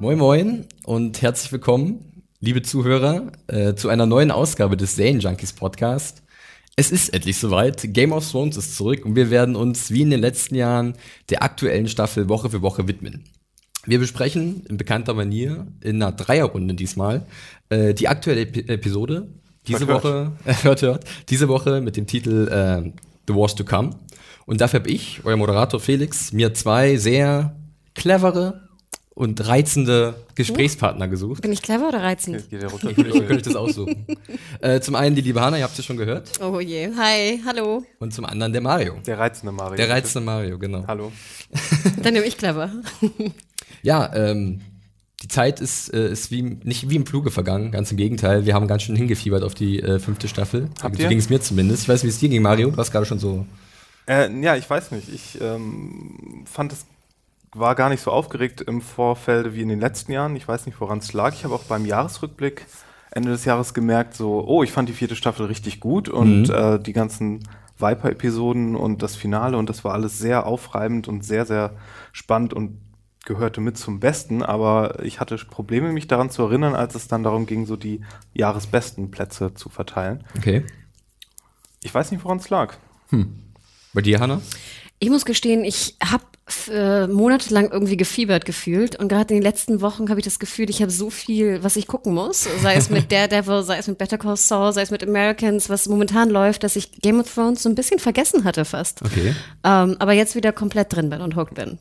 Moin Moin und herzlich willkommen, liebe Zuhörer, äh, zu einer neuen Ausgabe des Zane Junkies Podcast. Es ist endlich soweit. Game of Thrones ist zurück und wir werden uns wie in den letzten Jahren der aktuellen Staffel Woche für Woche widmen. Wir besprechen in bekannter Manier in einer Dreierrunde diesmal äh, die aktuelle Ep Episode. Diese Hört, Woche, äh, hört, hört, diese Woche mit dem Titel äh, The Wars to Come. Und dafür habe ich, euer Moderator Felix, mir zwei sehr clevere und reizende Gesprächspartner gesucht. Bin ich clever oder reizend? Jetzt geht der runter. Könnte ich, könnte ich das aussuchen. äh, zum einen die liebe Hanna, ihr habt sie schon gehört. Oh je. Hi, hallo. Und zum anderen der Mario. Der reizende Mario. Der reizende Mario, genau. Hallo. Dann nehme ich clever. Ja, ähm, die Zeit ist, äh, ist wie, nicht wie im Fluge vergangen, ganz im Gegenteil. Wir haben ganz schön hingefiebert auf die äh, fünfte Staffel. Habt so ihr? ging es mir zumindest. Ich weiß, wie es dir ging, Mario. Du warst gerade schon so. Äh, ja, ich weiß nicht. Ich ähm, fand es war gar nicht so aufgeregt im Vorfeld wie in den letzten Jahren. Ich weiß nicht, woran es lag. Ich habe auch beim Jahresrückblick Ende des Jahres gemerkt, so, oh, ich fand die vierte Staffel richtig gut und Mhm. äh, die ganzen Viper-Episoden und das Finale und das war alles sehr aufreibend und sehr, sehr spannend und gehörte mit zum Besten, aber ich hatte Probleme, mich daran zu erinnern, als es dann darum ging, so die Jahresbesten Plätze zu verteilen. Okay. Ich weiß nicht, woran es lag. Bei dir, Hanna? Ich muss gestehen, ich habe äh, monatelang irgendwie gefiebert gefühlt und gerade in den letzten Wochen habe ich das Gefühl, ich habe so viel, was ich gucken muss, sei es mit Daredevil, sei es mit Better Call Saul, sei es mit Americans, was momentan läuft, dass ich Game of Thrones so ein bisschen vergessen hatte fast. Okay. Ähm, aber jetzt wieder komplett drin bin und hooked bin.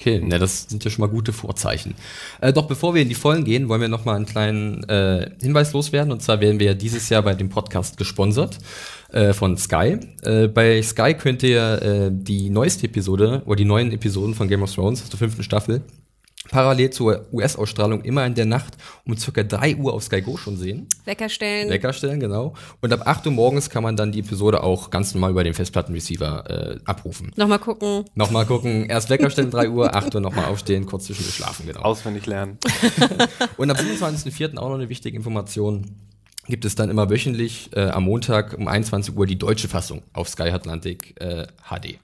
Okay, na, das sind ja schon mal gute Vorzeichen. Äh, doch bevor wir in die Vollen gehen, wollen wir noch mal einen kleinen äh, Hinweis loswerden. Und zwar werden wir ja dieses Jahr bei dem Podcast gesponsert äh, von Sky. Äh, bei Sky könnt ihr äh, die neueste Episode oder die neuen Episoden von Game of Thrones aus der fünften Staffel parallel zur US-Ausstrahlung immer in der Nacht um circa 3 Uhr auf Sky Go schon sehen. Wecker stellen. Wecker stellen, genau. Und ab 8 Uhr morgens kann man dann die Episode auch ganz normal über den Festplattenreceiver äh, abrufen. Nochmal gucken. Nochmal gucken, erst Wecker stellen, 3 Uhr, 8 Uhr nochmal aufstehen, kurz zwischendurch schlafen, genau. Auswendig lernen. Und am 27.04. auch noch eine wichtige Information. Gibt es dann immer wöchentlich äh, am Montag um 21 Uhr die deutsche Fassung auf Sky Atlantic äh, HD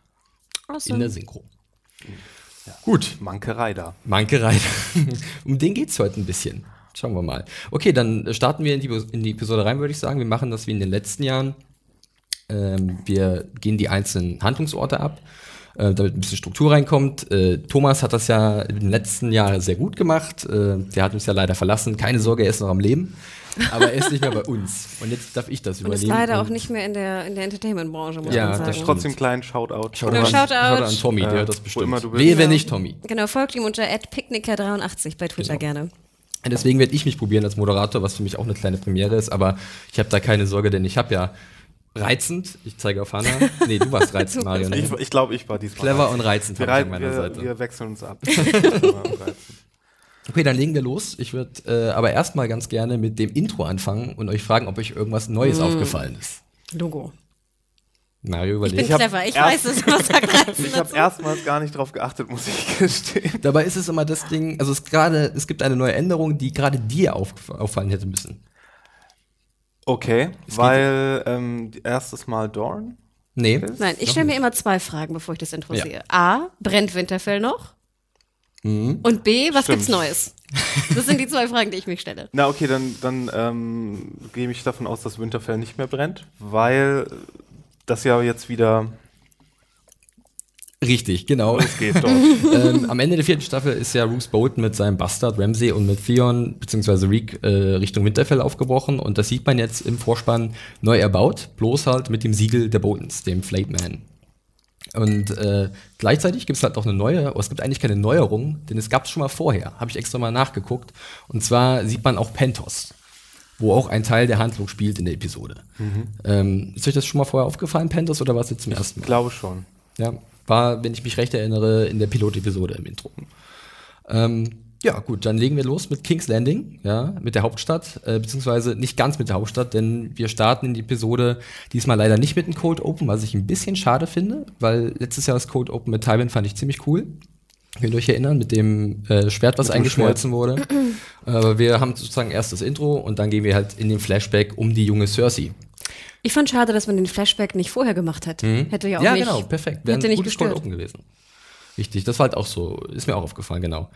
in Awesome. der Synchro. Gut, Mankerei da. Manke rein. um den geht's heute ein bisschen. Schauen wir mal. Okay, dann starten wir in die, in die Episode rein, würde ich sagen. Wir machen das wie in den letzten Jahren. Ähm, wir gehen die einzelnen Handlungsorte ab, äh, damit ein bisschen Struktur reinkommt. Äh, Thomas hat das ja in den letzten Jahren sehr gut gemacht. Äh, der hat uns ja leider verlassen. Keine Sorge, er ist noch am Leben. Aber er ist nicht mehr bei uns. Und jetzt darf ich das Und übernehmen. ist leider auch nicht mehr in der, in der Entertainment-Branche, muss Ja, man das sagen. stimmt. Trotzdem einen kleinen Shoutout. Shoutout, Ja, an, Shoutout. Shoutout an Tommy, der Äh, hört das bestimmt. Wehe, wenn Genau. nicht Tommy. Genau, folgt ihm unter @picknicker83 bei Twitter Genau. gerne. Deswegen werde ich mich probieren als Moderator, was für mich auch eine kleine Premiere ist, aber ich habe da keine Sorge, denn ich habe ja reizend, ich zeige auf Hannah. Nee, du warst reizend, Mario. Ich, Ne? ich glaube, ich war diesmal. Clever und reizend wir, ich an meiner wir, Seite. wir wechseln uns ab. Okay, dann legen wir los. Ich würde äh, aber erstmal ganz gerne mit dem Intro anfangen und euch fragen, ob euch irgendwas Neues aufgefallen ist. Logo. Mario, Ich bin überlegt. clever, ich erst- weiß es, was Reizen ich habe erstmals gar nicht drauf geachtet, muss ich gestehen. Dabei ist es immer das Ding, also es gerade, es gibt eine neue Änderung, die gerade dir auf, auffallen hätte müssen. Okay, Es weil ähm, erstes Mal Dorn. Nee. Nein, ich stelle mir immer zwei Fragen, bevor ich das Intro Ja. sehe. A, brennt Winterfell noch? Mhm. Und B, was Stimmt. gibt's Neues? Das sind die zwei Fragen, die ich mich stelle. Na okay, dann, dann ähm, gehe ich davon aus, dass Winterfell nicht mehr brennt, weil das ja jetzt wieder Richtig, genau. losgeht dort. ähm, am Ende der vierten Staffel ist ja Roose Bolton mit seinem Bastard Ramsay und mit Theon bzw. Reek äh, Richtung Winterfell aufgebrochen und das sieht man jetzt im Vorspann neu erbaut, bloß halt mit dem Siegel der Boltons, dem Man. Und äh, gleichzeitig gibt es halt auch eine neue, aber es gibt eigentlich keine Neuerung, denn es gab es schon mal vorher, habe ich extra mal nachgeguckt. Und zwar sieht man auch Pentos, wo auch ein Teil der Handlung spielt in der Episode. Ähm, ist euch das schon mal vorher aufgefallen, Pentos, oder war es jetzt zum ersten Ich Mal? glaube schon. Ja, war, wenn ich mich recht erinnere, in der Pilotepisode im Intro. Ähm, ja, gut, dann legen wir los mit King's Landing, ja, mit der Hauptstadt, äh, beziehungsweise nicht ganz mit der Hauptstadt, denn wir starten in die Episode diesmal leider nicht mit einem Cold Open, was ich ein bisschen schade finde, weil letztes Jahr das Cold Open mit Tywin fand ich ziemlich cool. Könnt ihr euch erinnern, mit dem äh, Schwert, was dem eingeschmolzen wurde. Aber wir haben sozusagen erst das Intro und dann gehen wir halt in den Flashback um die junge Cersei. Ich fand schade, dass man den Flashback nicht vorher gemacht hat. Hätte ja auch Mhm. ja, nicht, genau, perfekt. Wäre ein nicht gutes. Open gewesen. Richtig, das war halt auch so, ist mir auch aufgefallen, genau.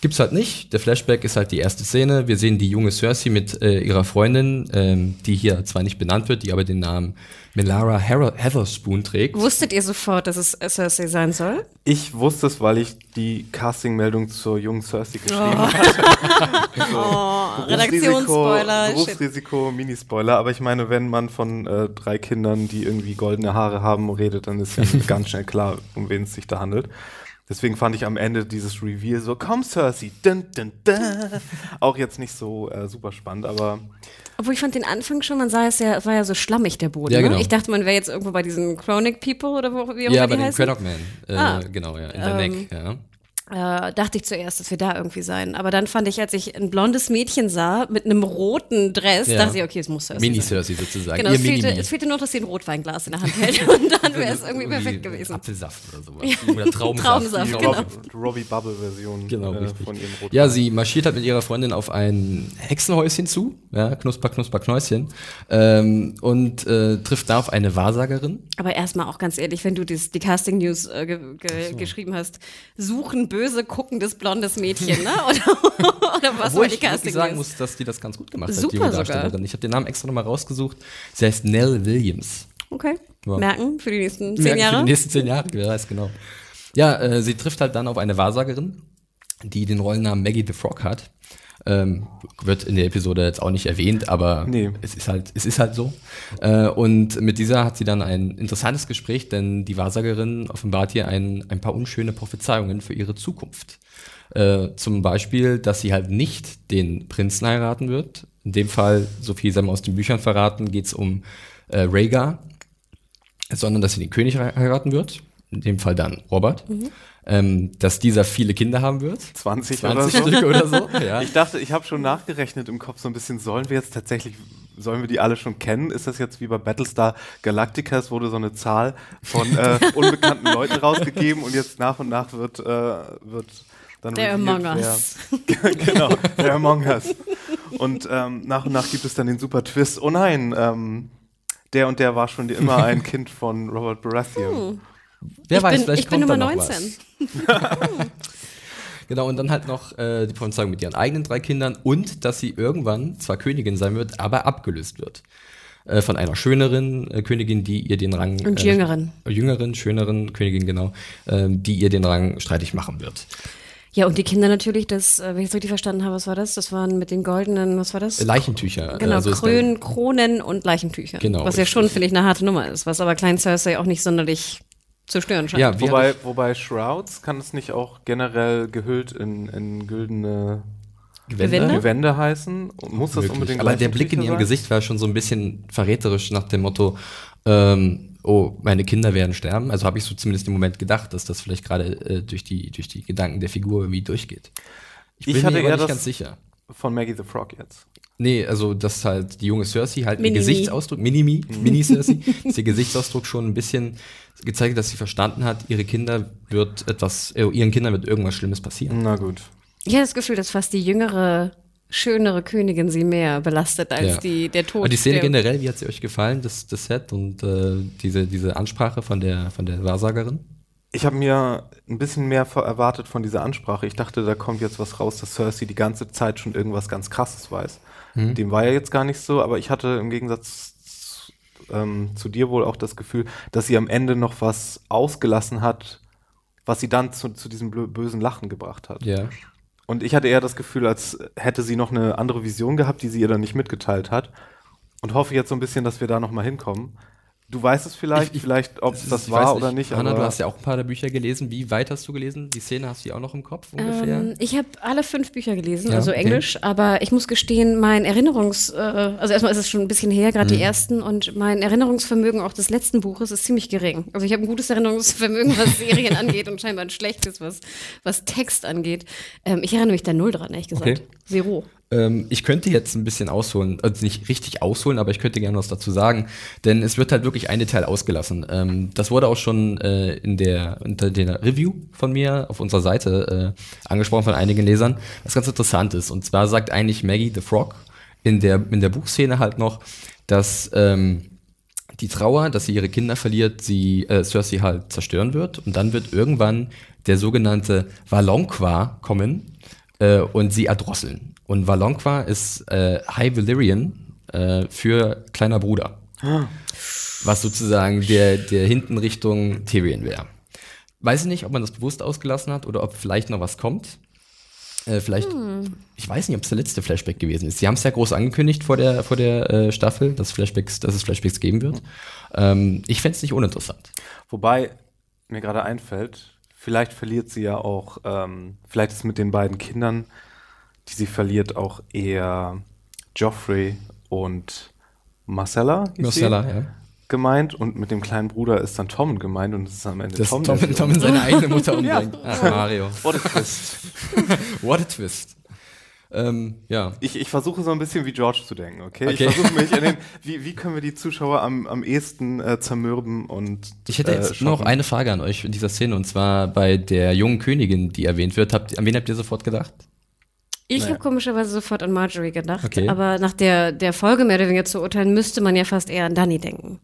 Gibt's halt nicht. Der Flashback ist halt die erste Szene. Wir sehen die junge Cersei mit äh, ihrer Freundin, ähm, die hier zwar nicht benannt wird, die aber den Namen Melara Her Heatherspoon trägt. Wusstet ihr sofort, dass es Cersei sein soll? Ich wusste es, weil ich die Casting-Meldung zur jungen Cersei geschrieben hatte. so, Oh, Redaktionsspoiler. Berufsrisiko, Minispoiler. Aber ich meine, wenn man von äh, drei Kindern, die irgendwie goldene Haare haben, redet, dann ist ja ganz schnell klar, um wen es sich da handelt. Deswegen fand ich am Ende dieses Reveal so, komm Cersei, dun, dun, dun. auch jetzt nicht so äh, super spannend, aber Obwohl ich fand den Anfang schon, man sah es ja, es war ja so schlammig, der Boden. Ja, ne? genau. Ich dachte, man wäre jetzt irgendwo bei diesen Chronic People oder wo, wie auch Ja, immer bei den. Craddock Man. Äh, Ah. Genau, ja, in der Neck. Ja. Äh, dachte ich zuerst, dass wir da irgendwie sein. Aber dann fand ich, als ich ein blondes Mädchen sah mit einem roten Dress, Ja. dachte ich, okay, es muss Cersei sein. Mini-Cersei sozusagen. Genau, Ihr es fehlte, es fehlte nur, dass sie ein Rotweinglas in der Hand hält und dann wäre es irgendwie perfekt gewesen. Apfelsaft oder sowas. Oder Traubensaft. Traubensaft, die genau. Robbie, Robbie Bubble-Version Genau, äh, von ihrem Rot. Ja, sie marschiert halt mit ihrer Freundin auf ein Hexenhäuschen zu, ja, Knusper, Knusper, Knäuschen, ähm, und äh, trifft da auf eine Wahrsagerin. Aber erstmal auch ganz ehrlich, wenn du das, die Casting News äh, ge ge geschrieben hast, suchen böse guckendes blondes Mädchen, ne? Oder, oder was Wo war ich die Casting wirklich sagen News? muss, dass die das ganz gut gemacht hat, Super die junge. Darstellerin. Ich habe den Namen extra nochmal rausgesucht. Sie heißt Nell Williams. Okay. Ja. Merken für die nächsten zehn Merken Jahre. Für die nächsten zehn Jahre, wer weiß genau. Ja, äh, sie trifft halt dann auf eine Wahrsagerin, die den Rollennamen Maggie the Frog hat. Ähm, wird in der Episode jetzt auch nicht erwähnt, aber Nee. es ist halt, es ist halt so. Äh, und mit dieser hat sie dann ein interessantes Gespräch, denn die Wahrsagerin offenbart ihr ein, ein paar unschöne Prophezeiungen für ihre Zukunft. Äh, zum Beispiel, dass sie halt nicht den Prinzen heiraten wird. In dem Fall, so viel sei mal aus den Büchern verraten, geht es um äh, Rhaegar, sondern dass sie den König hei- heiraten wird. In dem Fall dann Robert. Ähm, dass dieser viele Kinder haben wird. 20, 20 oder so. Stück oder so. Ja. Ich dachte, ich habe schon nachgerechnet im Kopf so ein bisschen, sollen wir jetzt tatsächlich, sollen wir die alle schon kennen? Ist das jetzt wie bei Battlestar Galactica, es wurde so eine Zahl von äh, unbekannten Leuten rausgegeben und jetzt nach und nach wird, äh, wird dann Der Among wer- Us. genau, der Among Us. Und ähm, nach und nach gibt es dann den super Twist, oh nein, ähm, der und der war schon immer ein Kind von Robert Baratheon. Wer ich weiß, bin, vielleicht ich bin kommt da Nummer noch 19. was. Genau, und dann halt noch äh, die Prophezeiung mit ihren eigenen drei Kindern und dass sie irgendwann zwar Königin sein wird, aber abgelöst wird. Äh, von einer schöneren äh, Königin, die ihr den Rang. Und äh, jüngeren. Jüngeren, schöneren Königin, genau, ähm, die ihr den Rang streitig machen wird. Ja, und die Kinder natürlich, das, äh, wenn ich es richtig verstanden habe, was war das? Das waren mit den goldenen, was war das? Äh, Leichentücher. Genau, also Krön, Kronen und Leichentücher. Genau, Was ja schon, finde ich, eine harte Nummer ist, was aber Klein Cersei auch nicht sonderlich zu stören scheint. Ja, Wobei, wobei Shrouds kann es nicht auch generell gehüllt in, in güldene Gewänder? Gewände heißen? Und Muss das möglich. unbedingt Aber der Blick in ihrem sein? Gesicht war schon so ein bisschen verräterisch nach dem Motto, ähm, oh, meine Kinder werden sterben. Also habe ich so zumindest im Moment gedacht, dass das vielleicht gerade äh, durch, die, durch die Gedanken der Figur irgendwie durchgeht. Ich Ich bin hatte mir aber eher nicht ganz sicher. Von Maggie the Frog jetzt. Nee, also dass halt die junge Cersei halt Mini-Mi. ihr Gesichtsausdruck, Mini-Mi, Mini-Cersei, dass ihr Gesichtsausdruck schon ein bisschen gezeigt dass sie verstanden hat, ihre Kinder wird etwas, äh, ihren Kindern wird irgendwas Schlimmes passieren. Na gut. Ich habe das Gefühl, dass fast die jüngere, schönere Königin sie mehr belastet als Ja. die, der Tod. Aber die Szene der, generell, wie hat sie euch gefallen, das, das Set und äh, diese, diese Ansprache von der, von der Wahrsagerin? Ich habe mir ein bisschen mehr erwartet von dieser Ansprache. Ich dachte, da kommt jetzt was raus, dass Cersei die ganze Zeit schon irgendwas ganz Krasses weiß. Dem war ja jetzt gar nicht so, aber ich hatte im Gegensatz zu, ähm, zu dir wohl auch das Gefühl, dass sie am Ende noch was ausgelassen hat, was sie dann zu, zu diesem bösen Lachen gebracht hat. Ja. Und ich hatte eher das Gefühl, als hätte sie noch eine andere Vision gehabt, die sie ihr dann nicht mitgeteilt hat. Und hoffe jetzt so ein bisschen, dass wir da noch mal hinkommen. Du weißt es vielleicht, Ich- ich- vielleicht, ob es das war weiß oder nicht. Hanna, aber du hast ja auch ein paar der Bücher gelesen. Wie weit hast du gelesen? Die Szene hast du ja auch noch im Kopf ungefähr? Ähm, ich habe alle fünf Bücher gelesen, Ja, also okay. Englisch, aber ich muss gestehen, mein Erinnerungs, äh, also erstmal ist es schon ein bisschen her, gerade Mhm. die ersten, und mein Erinnerungsvermögen auch des letzten Buches ist ziemlich gering. Also ich habe ein gutes Erinnerungsvermögen, was Serien angeht und scheinbar ein schlechtes, was, was Text angeht. Ähm, ich erinnere mich da null dran, ehrlich gesagt. Okay. Zero. Ähm, ich könnte jetzt ein bisschen ausholen, also nicht richtig ausholen, aber ich könnte gerne was dazu sagen, denn es wird halt wirklich ein Detail ausgelassen. Ähm, das wurde auch schon äh, in der unter der Review von mir auf unserer Seite äh, angesprochen von einigen Lesern, was ganz interessant ist. Und zwar sagt eigentlich Maggie the Frog in der in der Buchszene halt noch, dass ähm, die Trauer, dass sie ihre Kinder verliert, sie äh, Cersei halt zerstören wird und dann wird irgendwann der sogenannte Valonqua kommen äh, und sie erdrosseln. Und Valonqua ist äh, High Valyrian äh, für kleiner Bruder. Was sozusagen der, der hinten Richtung Tyrion wäre. Weiß ich nicht, ob man das bewusst ausgelassen hat oder ob vielleicht noch was kommt. Äh, vielleicht, ich weiß nicht, ob es der letzte Flashback gewesen ist. Sie haben es ja groß angekündigt vor der, vor der äh, Staffel, dass, Flashbacks, dass es Flashbacks geben wird. Ähm, ich fände es nicht uninteressant. Wobei mir gerade einfällt, vielleicht verliert sie ja auch, ähm, vielleicht ist mit den beiden Kindern, die sie verliert, auch eher Joffrey und Marcella, Marcella, ja. gemeint und mit dem kleinen Bruder ist dann Tom gemeint und es ist am Ende Dass Tom, Tom, Tom, in seine eigene Mutter umbringt. Ach, Mario. What a twist. What a twist. Ähm, ja. Ich, ich versuche so ein bisschen wie George zu denken, okay? Okay. Ich versuche mich in den, wie, wie können wir die Zuschauer am, am ehesten äh, zermürben und Ich hätte äh, jetzt noch schocken? eine Frage an euch in dieser Szene und zwar bei der jungen Königin, die erwähnt wird. Habt, an wen habt ihr sofort gedacht? Ich Naja. habe komischerweise sofort an Marjorie gedacht, Okay. aber nach der, der Folge mehr oder weniger zu urteilen, müsste man ja fast eher an Dani denken.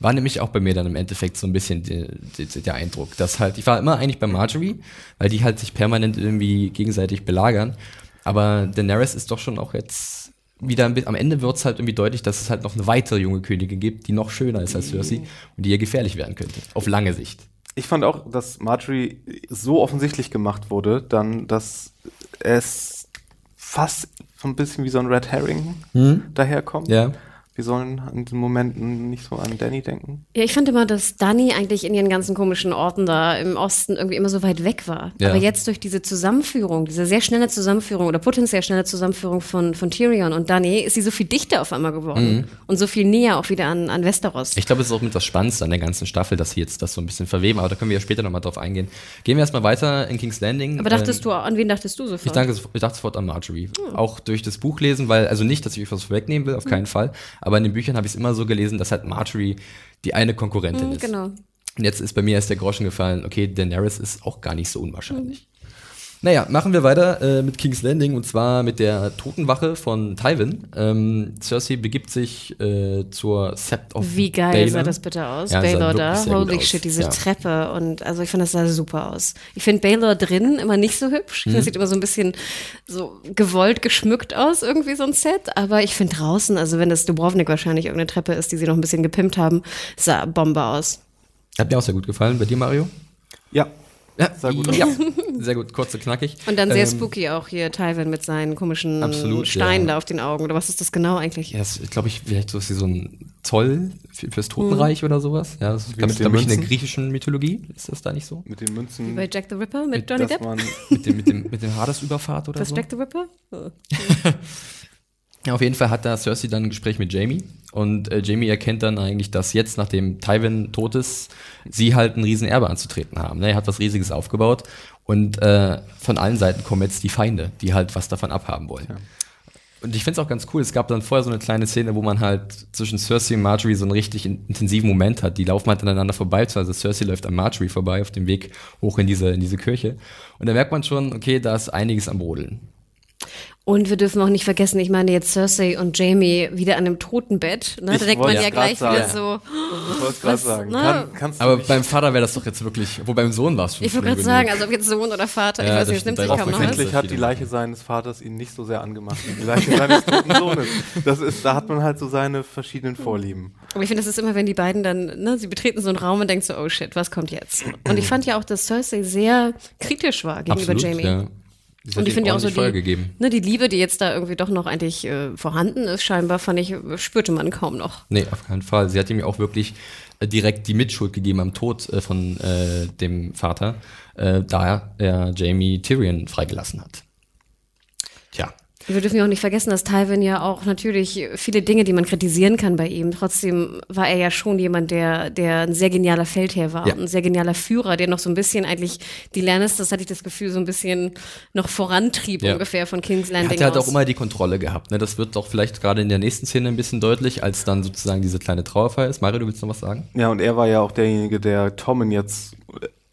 War nämlich auch bei mir dann im Endeffekt so ein bisschen die, die, der Eindruck, dass halt, ich war immer eigentlich bei Marjorie, weil die halt sich permanent irgendwie gegenseitig belagern. Aber Daenerys ist doch schon auch jetzt wieder ein bisschen, am Ende wird es halt irgendwie deutlich, dass es halt noch eine weitere junge Königin gibt, die noch schöner ist als Cersei und die ihr gefährlich werden könnte. Auf lange Sicht. Ich fand auch, dass Marjorie so offensichtlich gemacht wurde, dann, dass es fast so ein bisschen wie so ein Red Herring daherkommt. Ja. Wir sollen in den Momenten nicht so an Danny denken. Ja, ich fand immer, dass Dani eigentlich in ihren ganzen komischen Orten da im Osten irgendwie immer so weit weg war. Ja. Aber jetzt durch diese Zusammenführung, diese sehr schnelle Zusammenführung oder potenziell schnelle Zusammenführung von, von Tyrion und Dani, ist sie so viel dichter auf einmal geworden. Und so viel näher auch wieder an, an Westeros. Ich glaube, es ist auch mit das Spannendste an der ganzen Staffel, dass sie jetzt das so ein bisschen verweben, aber da können wir ja später nochmal drauf eingehen. Gehen wir erstmal weiter in King's Landing. Aber dachtest Ähm, du, an wen dachtest du sofort? Ich dachte, ich dachte sofort an Marjorie. Hm. Auch durch das Buch lesen, weil, also nicht, dass ich euch was vorwegnehmen will, auf keinen Fall, aber in den Büchern habe ich es immer so gelesen, dass halt Marjorie die eine Konkurrentin Hm, ist. genau. Und jetzt ist bei mir erst der Groschen gefallen, okay, Daenerys ist auch gar nicht so unwahrscheinlich. Hm. Naja, machen wir weiter äh, mit King's Landing und zwar mit der Totenwache von Tywin. Ähm, Cersei begibt sich äh, zur Sept of Wie geil Baelor. sah das bitte aus? Ja, Baylor da. Holy shit, diese Ja. Treppe. Und also ich fand, das sah super aus. Ich finde Baylor drin immer nicht so hübsch. Mhm. Das sieht immer so ein bisschen so gewollt geschmückt aus, irgendwie so ein Set. Aber ich finde draußen, also wenn das Dubrovnik wahrscheinlich irgendeine Treppe ist, die sie noch ein bisschen gepimpt haben, sah Bombe aus. Hat mir auch sehr gut gefallen. Bei dir, Mario? Ja, Ja, Sah gut aus. ja. Sehr gut, kurz und knackig. Und dann sehr Ähm, spooky auch hier Tywin mit seinen komischen Absolut, Steinen ja. da auf den Augen. Oder was ist das genau eigentlich? Ja, das glaube ich, vielleicht so, ist wie so ein Zoll für, fürs Totenreich oder sowas. Ja, das ist, Wie glaube ich, in der griechischen Mythologie. Ist das da nicht so? mit den Münzen, Bei Jack the Ripper mit Johnny Depp? Mit dem, mit dem, mit dem Hades-Überfahrt oder Was so? Jack the Ripper? Oh. Ja, auf jeden Fall hat da Cersei dann ein Gespräch mit Jamie und äh, Jamie erkennt dann eigentlich, dass jetzt, nachdem Tywin tot ist, sie halt ein Riesenerbe anzutreten haben. Ne? Er hat was Riesiges aufgebaut und äh, von allen Seiten kommen jetzt die Feinde, die halt was davon abhaben wollen. Und ich finde es auch ganz cool. Es gab dann vorher so eine kleine Szene, wo man halt zwischen Cersei und Marjorie so einen richtig in- intensiven Moment hat. Die laufen halt aneinander vorbei. Also Cersei läuft an Marjorie vorbei auf dem Weg hoch in diese, in diese Kirche. Und da merkt man schon, okay, da ist einiges am Brodeln. Und wir dürfen auch nicht vergessen, ich meine jetzt Cersei und Jamie wieder an einem Totenbett. Ne? Ich Da denkt man ja gleich wieder sagen. so. Ich wollte gerade sagen, ne? kann, kannst du Aber nicht beim Vater wäre das doch jetzt wirklich, wo beim Sohn war es schon. Ich wollte gerade sagen, also ob jetzt Sohn oder Vater, ich Ja, weiß das nicht, es nimmt sich kaum ist aus. Offensichtlich hat die Leiche seines Vaters ihn nicht so sehr angemacht wie die Leiche seines toten Sohnes. Das ist, da hat man halt so seine verschiedenen Vorlieben. Aber ich finde, das ist immer, wenn die beiden dann, ne, sie betreten so einen Raum und denken so, oh shit, was kommt jetzt? Und ich fand ja auch, dass Cersei sehr kritisch war gegenüber Absolut, Jamie. Ja. Die Und ich finde auch so die, gegeben. ne, die Liebe, die jetzt da irgendwie doch noch eigentlich äh, vorhanden ist, scheinbar, fand ich, spürte man kaum noch. Nee, auf keinen Fall. Sie hat ihm ja auch wirklich äh, direkt die Mitschuld gegeben am Tod äh, von äh, dem Vater, äh, da er Jamie Tyrion freigelassen hat. Wir dürfen ja auch nicht vergessen, dass Tywin ja auch natürlich viele Dinge, die man kritisieren kann bei ihm, trotzdem war er ja schon jemand, der, der ein sehr genialer Feldherr war, Ja. ein sehr genialer Führer, der noch so ein bisschen eigentlich die Lannisters, hatte ich das Gefühl, so ein bisschen noch vorantrieb Ja. ungefähr von King's Er Landing hat ja halt aus. auch immer die Kontrolle gehabt. Ne? Das wird doch vielleicht gerade in der nächsten Szene ein bisschen deutlich, als dann sozusagen diese kleine Trauerfeier ist. Mario, du willst noch was sagen? Ja, und er war ja auch derjenige, der Tommen jetzt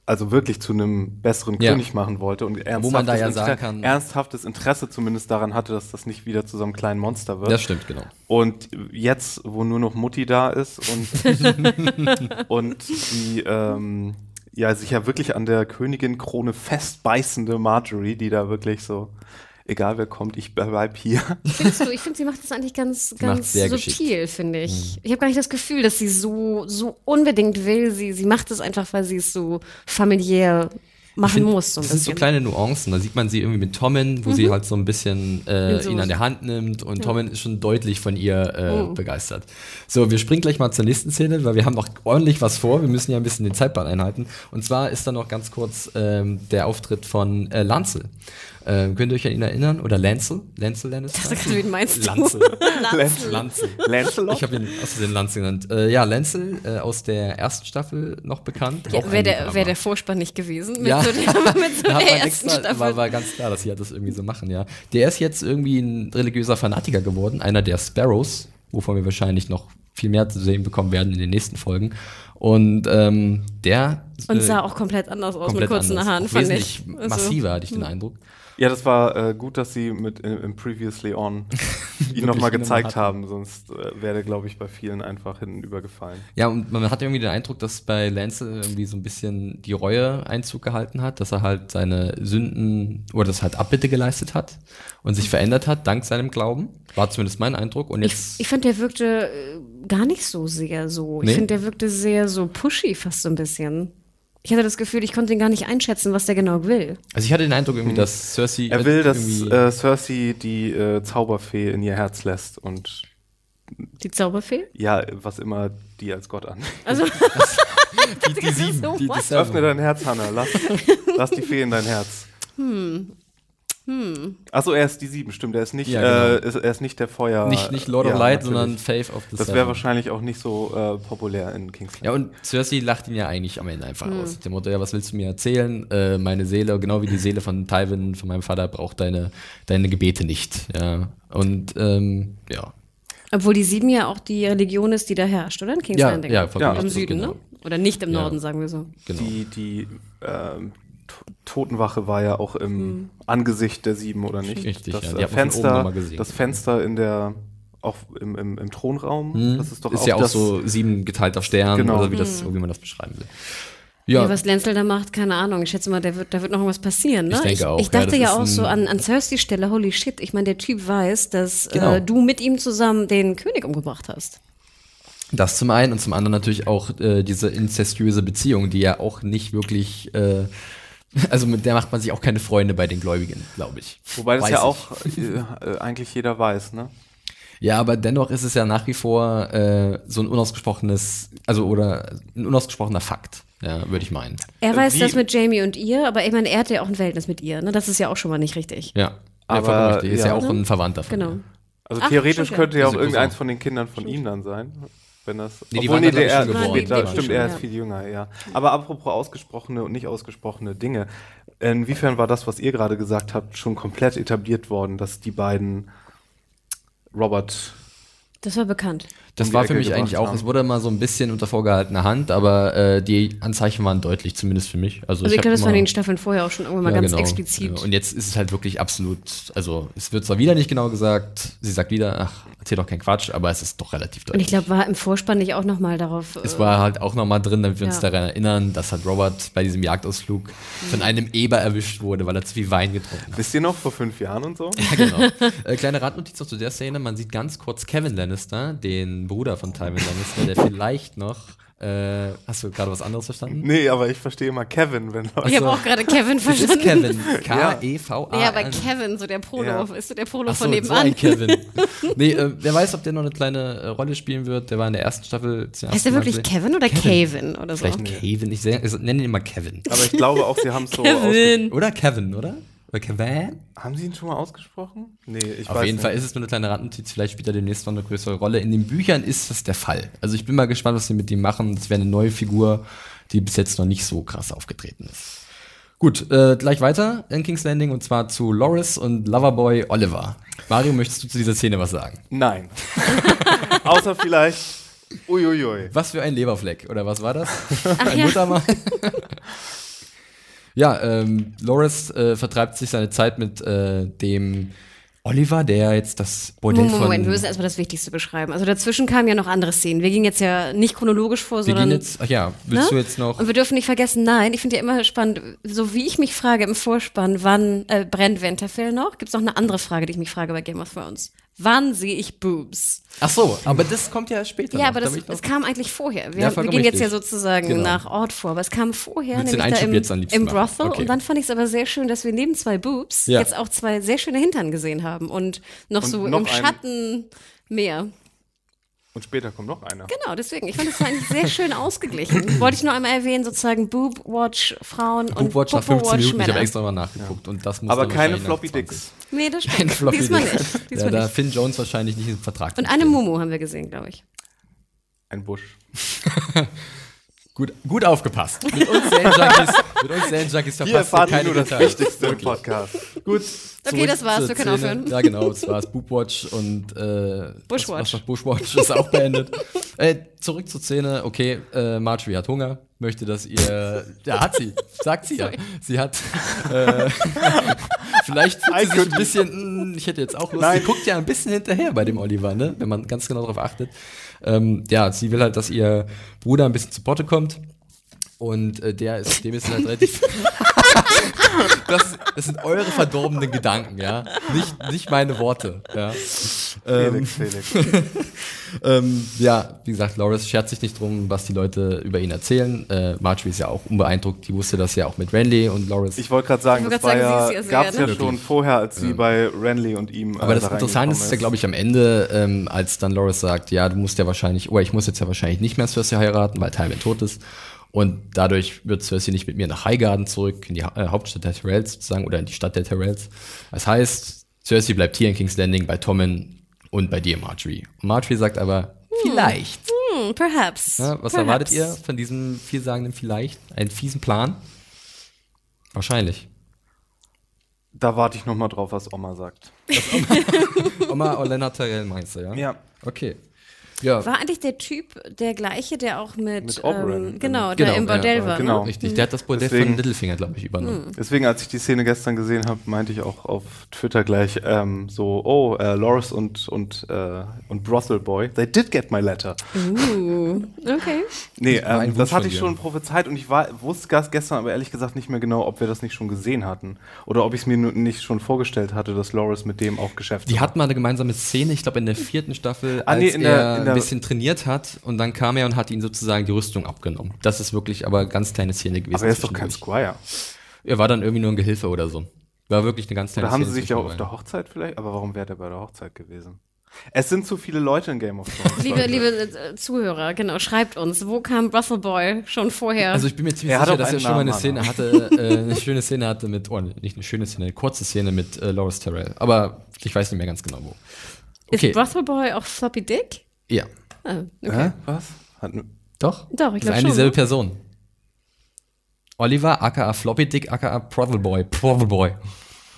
also wirklich zu einem besseren Ja. König machen wollte und ernsthaftes, Wo man da ja Inter- ernsthaftes Interesse zumindest daran hatte, dass das nicht wieder zu so einem kleinen Monster wird. Das stimmt, genau. Und jetzt, wo nur noch Mutti da ist und, und die, ähm, ja, sich ja wirklich an der Königin-Krone festbeißende Marjorie, die da wirklich so, egal wer kommt, ich bleib hier. Findest du, ich finde, sie macht das eigentlich ganz, ganz subtil, finde ich. Ich habe gar nicht das Gefühl, dass sie so, so unbedingt will. Sie, sie macht es einfach, weil sie es so familiär machen find, muss. So das sind so kleine Nuancen. Da sieht man sie irgendwie mit Tommen, wo sie halt so ein bisschen äh, so- ihn an der Hand nimmt und Tommen ist schon deutlich von ihr äh, Oh. begeistert. So, wir springen gleich mal zur nächsten Szene, weil wir haben noch ordentlich was vor. Wir müssen ja ein bisschen den Zeitplan einhalten. Und zwar ist da noch ganz kurz ähm, der Auftritt von äh, Lancel. Ähm, könnt ihr euch an ihn erinnern? Oder Lancel? Lancel Lannister? Ich dachte, wen meinst du? Lancel. Lancel. Lancel. Lancelot? Ich habe ihn aus den Lanz genannt. Äh, ja, Lancel äh, aus der ersten Staffel noch bekannt. Ja, Wäre der, wär der Vorspann nicht gewesen mit Ja. so der, mit so der ersten extra, Staffel. war, war ganz klar, dass sie halt das irgendwie so machen, ja. Der ist jetzt irgendwie ein religiöser Fanatiker geworden, einer der Sparrows, wovon wir wahrscheinlich noch viel mehr zu sehen bekommen werden in den nächsten Folgen. Und ähm, der Und äh, sah auch komplett anders aus komplett mit kurzen anders. Haaren, Auch fand ich. Also, massiver, hatte ich den Eindruck. Ja, das war äh, gut, dass sie mit äh, im Previously On ihn nochmal gezeigt haben, sonst äh, wäre der, glaube ich, bei vielen einfach hinübergefallen. Ja, und man hat irgendwie den Eindruck, dass bei Lance irgendwie so ein bisschen die Reue Einzug gehalten hat, dass er halt seine Sünden oder das halt Abbitte geleistet hat und sich verändert hat, dank seinem Glauben. War zumindest mein Eindruck. Und ich jetzt. ich fand, der wirkte äh, gar nicht so sehr so. Nee? Ich finde, der wirkte sehr so pushy fast so ein bisschen. Ich hatte das Gefühl, ich konnte ihn gar nicht einschätzen, was der genau will. also ich hatte den Eindruck irgendwie, dass Cersei. Hm. Er will, dass äh, Cersei die äh, Zauberfee in ihr Herz lässt und Die Zauberfee? ja, was immer die als Gott an. Also, die, die sieben. so, die, die Öffne dein Herz, Hannah. Lass, lass die Fee in dein Herz. Hm. Hm. Achso, er ist die sieben, stimmt. Er ist nicht, Ja, genau. äh, ist, er ist nicht der Feuer. Nicht, nicht Lord of Ja, Light, natürlich. sondern Faith of the Das wäre wahrscheinlich auch nicht so äh, populär in Kingsland. Ja, und Cersei lacht ihn ja eigentlich am Ende einfach aus. Dem Motto, ja, was willst du mir erzählen? Äh, meine Seele, genau wie die Seele von Tywin, von meinem Vater, braucht deine, deine Gebete nicht. Ja. Und ähm, ja. obwohl die sieben ja auch die Religion ist, die da herrscht, oder? In King's Ja, Landing. ja, vollkommen Im Süden, genau. ne? Oder nicht im Ja. Norden, sagen wir so. Genau. Die, die ähm, Totenwache war ja auch im Hm. Angesicht der Sieben, oder nicht? Richtig, das, ja, die äh, Fenster, das Fenster in der, auch im, im, im Thronraum, Hm. das ist doch ist auch ja auch das, so sieben geteilt auf Stern Genau. oder wie, das, wie man das beschreiben will. Ja. Ja, was Lenzel da macht, keine Ahnung. Ich schätze mal, da wird, da wird noch irgendwas passieren. Ne? Ich denke auch, Ich dachte ja, ja, auch so an, an Cerseis Stelle, holy shit, ich meine, der Typ weiß, dass Genau. äh, du mit ihm zusammen den König umgebracht hast. das zum einen und zum anderen natürlich auch äh, diese incestuöse Beziehung, die ja auch nicht wirklich, äh, also mit der macht man sich auch keine Freunde bei den Gläubigen, glaube ich. Wobei das Weiß ja ich. auch äh, äh, eigentlich jeder weiß, ne? Ja, aber dennoch ist es ja nach wie vor äh, so ein unausgesprochenes, also oder ein unausgesprochener Fakt, ja, würde ich meinen. Er Äh, weiß wie- das mit Jamie und ihr, aber ich meine, er hat ja auch ein Verhältnis mit ihr. Ne? Das ist ja auch schon mal nicht richtig. Ja, Aber, richtig. Ist ja, ja. auch ein Verwandter von Genau. ihm. Also Ach, theoretisch könnte ja auch irgendeins von den Kindern von ihm dann sein. Wenn das, Nee, die obwohl, waren dann, der er, geboren. später, stimmt, er ist viel jünger, ja. Aber apropos ausgesprochene und nicht ausgesprochene Dinge, inwiefern war das, was ihr gerade gesagt habt, schon komplett etabliert worden, dass die beiden Robert Das war bekannt. Das war für mich eigentlich auch, haben. es wurde mal so ein bisschen unter vorgehaltener Hand, aber äh, die Anzeichen waren deutlich, zumindest für mich. Also, Also ich glaube, das war in den Staffeln vorher auch schon irgendwann mal Ja, ganz genau. explizit. Ja, Und jetzt ist es halt wirklich absolut, also es wird zwar wieder nicht genau gesagt, sie sagt wieder, ach, erzähl doch keinen Quatsch, aber es ist doch relativ Und deutlich. ich glaube, war im Vorspann nicht auch noch mal darauf. es äh, war halt auch nochmal drin, damit wir uns Ja. daran erinnern, dass halt Robert bei diesem Jagdausflug von einem Eber erwischt wurde, weil er zu viel Wein getrunken hat. Wisst ihr noch, vor fünf Jahren und so? Ja, genau. äh, kleine Randnotiz noch zu der Szene. Man sieht ganz kurz Kevin Lannister, den Bruder von Tywin Lannister, der vielleicht noch. Äh, hast du gerade was anderes verstanden? Nee, aber ich verstehe immer Kevin, wenn Leute. ich habe auch gerade Kevin Das ist verstanden. Kevin. E K-E-V-A. Ja, aber Kevin, so der Polo, Ja. ist so der Polo Ach so, von so nebenan. ein Kevin. nee, äh, wer weiß, ob der noch eine kleine äh, Rolle spielen wird. Der war in der ersten Staffel. heißt der wirklich gesehen. Kevin oder Kevin oder so? Vielleicht Kevin. Ich, ich nenne ihn immer Kevin. Aber ich glaube auch, sie haben es so Kevin. Oder Kevin, oder? Kevin? Haben sie ihn schon mal ausgesprochen? Nee, ich Auf weiß jeden nicht. Fall ist es nur eine kleine Randnotiz. Vielleicht spielt er demnächst noch eine größere Rolle. In den Büchern ist das der Fall. Also ich bin mal gespannt, was sie mit ihm machen. Das wäre eine neue Figur, die bis jetzt noch nicht so krass aufgetreten ist. Gut, äh, gleich weiter in King's Landing und zwar zu Loris und Loverboy Oliver. Mario, möchtest du zu dieser Szene was sagen? Nein. Außer vielleicht. Uiuiui. Was für ein Leberfleck, oder was war das? Ach ein ja. Muttermal? ja, ähm, Loris äh, vertreibt sich seine Zeit mit äh, dem Oliver, der jetzt das Bordell Moment, Moment, wir von... müssen erstmal das Wichtigste beschreiben. Also dazwischen kamen ja noch andere Szenen. Wir gingen jetzt ja nicht chronologisch vor, wir sondern. gehen jetzt, ach ja, willst ne? du jetzt noch... Und wir dürfen nicht vergessen, nein, ich finde ja immer spannend, so wie ich mich frage im Vorspann, wann äh, brennt Winterfell noch, gibt es noch eine andere Frage, die ich mich frage bei Game of Thrones. Wann sehe ich Boobs? Ach so, aber das kommt ja später Ja, noch, aber das, es kam eigentlich vorher. Wir, Ja, wir gehen jetzt ja sozusagen Genau. nach Ort vor, aber es kam vorher, Willst den nämlich da Einschub im, im? Brothel. Okay. Und dann fand ich es aber sehr schön, dass wir neben zwei Boobs Ja. jetzt auch zwei sehr schöne Hintern gesehen haben und noch Und so noch im Schatten mehr. Und später kommt noch einer. Genau, deswegen. Ich fand es eigentlich sehr schön ausgeglichen. Wollte ich nur einmal erwähnen, sozusagen Boob-Watch Frauen und Boobwatch nach 15 Popo-Watch Minuten, ich habe Männer. extra mal nachgeguckt und das muss Aber keine Floppy nach 20. Dicks. Nee, das stimmt. Floppy Diesmal Dicks. nicht. Ja, Diesmal da nicht. Finn Jones wahrscheinlich nicht im Vertrag. Und eine Mumu haben wir gesehen, glaube ich. Ein Busch. Gut, gut aufgepasst. Mit uns Serienjunkies, mit uns Serienjunkies Hier verpasst ihr keine nur das Details. Wichtigste im Podcast. Gut. Okay, das war's, wir können Szene. aufhören. Ja, genau, das war's. Boobwatch und äh, Bushwatch. Was, was Bushwatch ist auch beendet. äh, zurück zur Szene. Okay, äh, Marjorie hat Hunger, möchte, dass ihr. Ja, hat sie. Sagt sie ja. Sie hat. Äh, vielleicht fühlt sie sich ein bisschen. mh, Ich hätte jetzt auch Lust. Nein. Sie guckt ja ein bisschen hinterher bei dem Oliver, ne? Wenn man ganz genau darauf achtet. Ähm, ja, sie will halt, dass ihr Bruder ein bisschen zu Potte kommt. Und äh, der ist, dem ist halt relativ. Das, das sind eure verdorbenen Gedanken, ja. Nicht, nicht meine Worte, ja. Ähm, Felix, Felix. ähm, ja, wie gesagt, Loris schert sich nicht drum, was die Leute über ihn erzählen. Äh, Marjorie ist ja auch unbeeindruckt, die wusste das ja auch mit Randy und Loris. Ich wollte gerade sagen, das sagen, ja, ist gab es ja ne? schon vorher, als sie bei Renly und ihm. Aber äh, das da Interessante reingekommen ist ja, glaube ich, am Ende, ähm, als dann Loris sagt, ja, du musst ja wahrscheinlich, oder ich muss jetzt ja wahrscheinlich nicht mehr Cersei heiraten, weil Tywin tot ist. Und dadurch wird Cersei nicht mit mir nach Highgarden zurück, in die Ha- äh, Hauptstadt der Tyrells sozusagen, oder in die Stadt der Tyrells. Das heißt, Cersei bleibt hier in King's Landing bei Tommen und bei dir, Marjorie. Und Marjorie sagt aber, vielleicht. Hm, perhaps. Ja, was perhaps. erwartet ihr von diesem vielsagenden vielleicht? Einen fiesen Plan? Wahrscheinlich. Da warte ich nochmal drauf, was Oma sagt. Oma Olena Tyrell meinst du, ja? Ja. Okay. Ja, War eigentlich der Typ der gleiche, der auch mit, Mit Oberyn. ähm, genau, Genau, der im Bordell ja, war. genau. Ne? richtig. Der hat das Bordell Deswegen- von Littlefinger, glaube ich, übernommen. Deswegen, als ich die Szene gestern gesehen habe, meinte ich auch auf Twitter gleich ähm, so, oh, äh, Loris und, und, äh, und Brothel Boy, they did get my letter. Uh, okay. Nee, ähm, das hatte ich schon prophezeit und ich war, wusste gestern aber ehrlich gesagt nicht mehr genau, ob wir das nicht schon gesehen hatten. Oder ob ich es mir nicht schon vorgestellt hatte, dass Loris mit dem auch Geschäfte Die hatten mal eine gemeinsame Szene, ich glaube in der vierten Staffel, Ah, als nee, in der- er in der- ein bisschen trainiert hat und dann kam er und hat ihn sozusagen die Rüstung abgenommen. Das ist wirklich aber eine ganz kleine Szene gewesen. Aber er ist doch kein. Squire. Er war dann irgendwie nur ein Gehilfe oder so. War wirklich eine ganz kleine Oder haben sie Szene sich ja auf der Hochzeit vielleicht? Aber warum wäre der bei der Hochzeit gewesen? Es sind zu viele Leute in Game of Thrones. Liebe, liebe äh, Zuhörer, genau, schreibt uns, wo kam Brothel Boy schon vorher? Also ich bin mir ziemlich Er sicher, dass er schon mal eine Szene hatte, äh, eine schöne Szene hatte mit, oh, nicht eine schöne Szene, eine kurze Szene mit äh, Loris Tyrell. Aber ich weiß nicht mehr ganz genau wo. Okay, Ist Brothel Boy auch Floppy Dick? Ja. Ah, okay. Hä? Was? Hat, Doch? Doch, ich ist glaub eine schon, dieselbe ne? Person. Oliver, aka Floppy Dick, aka Prothel Boy. Prothel Boy.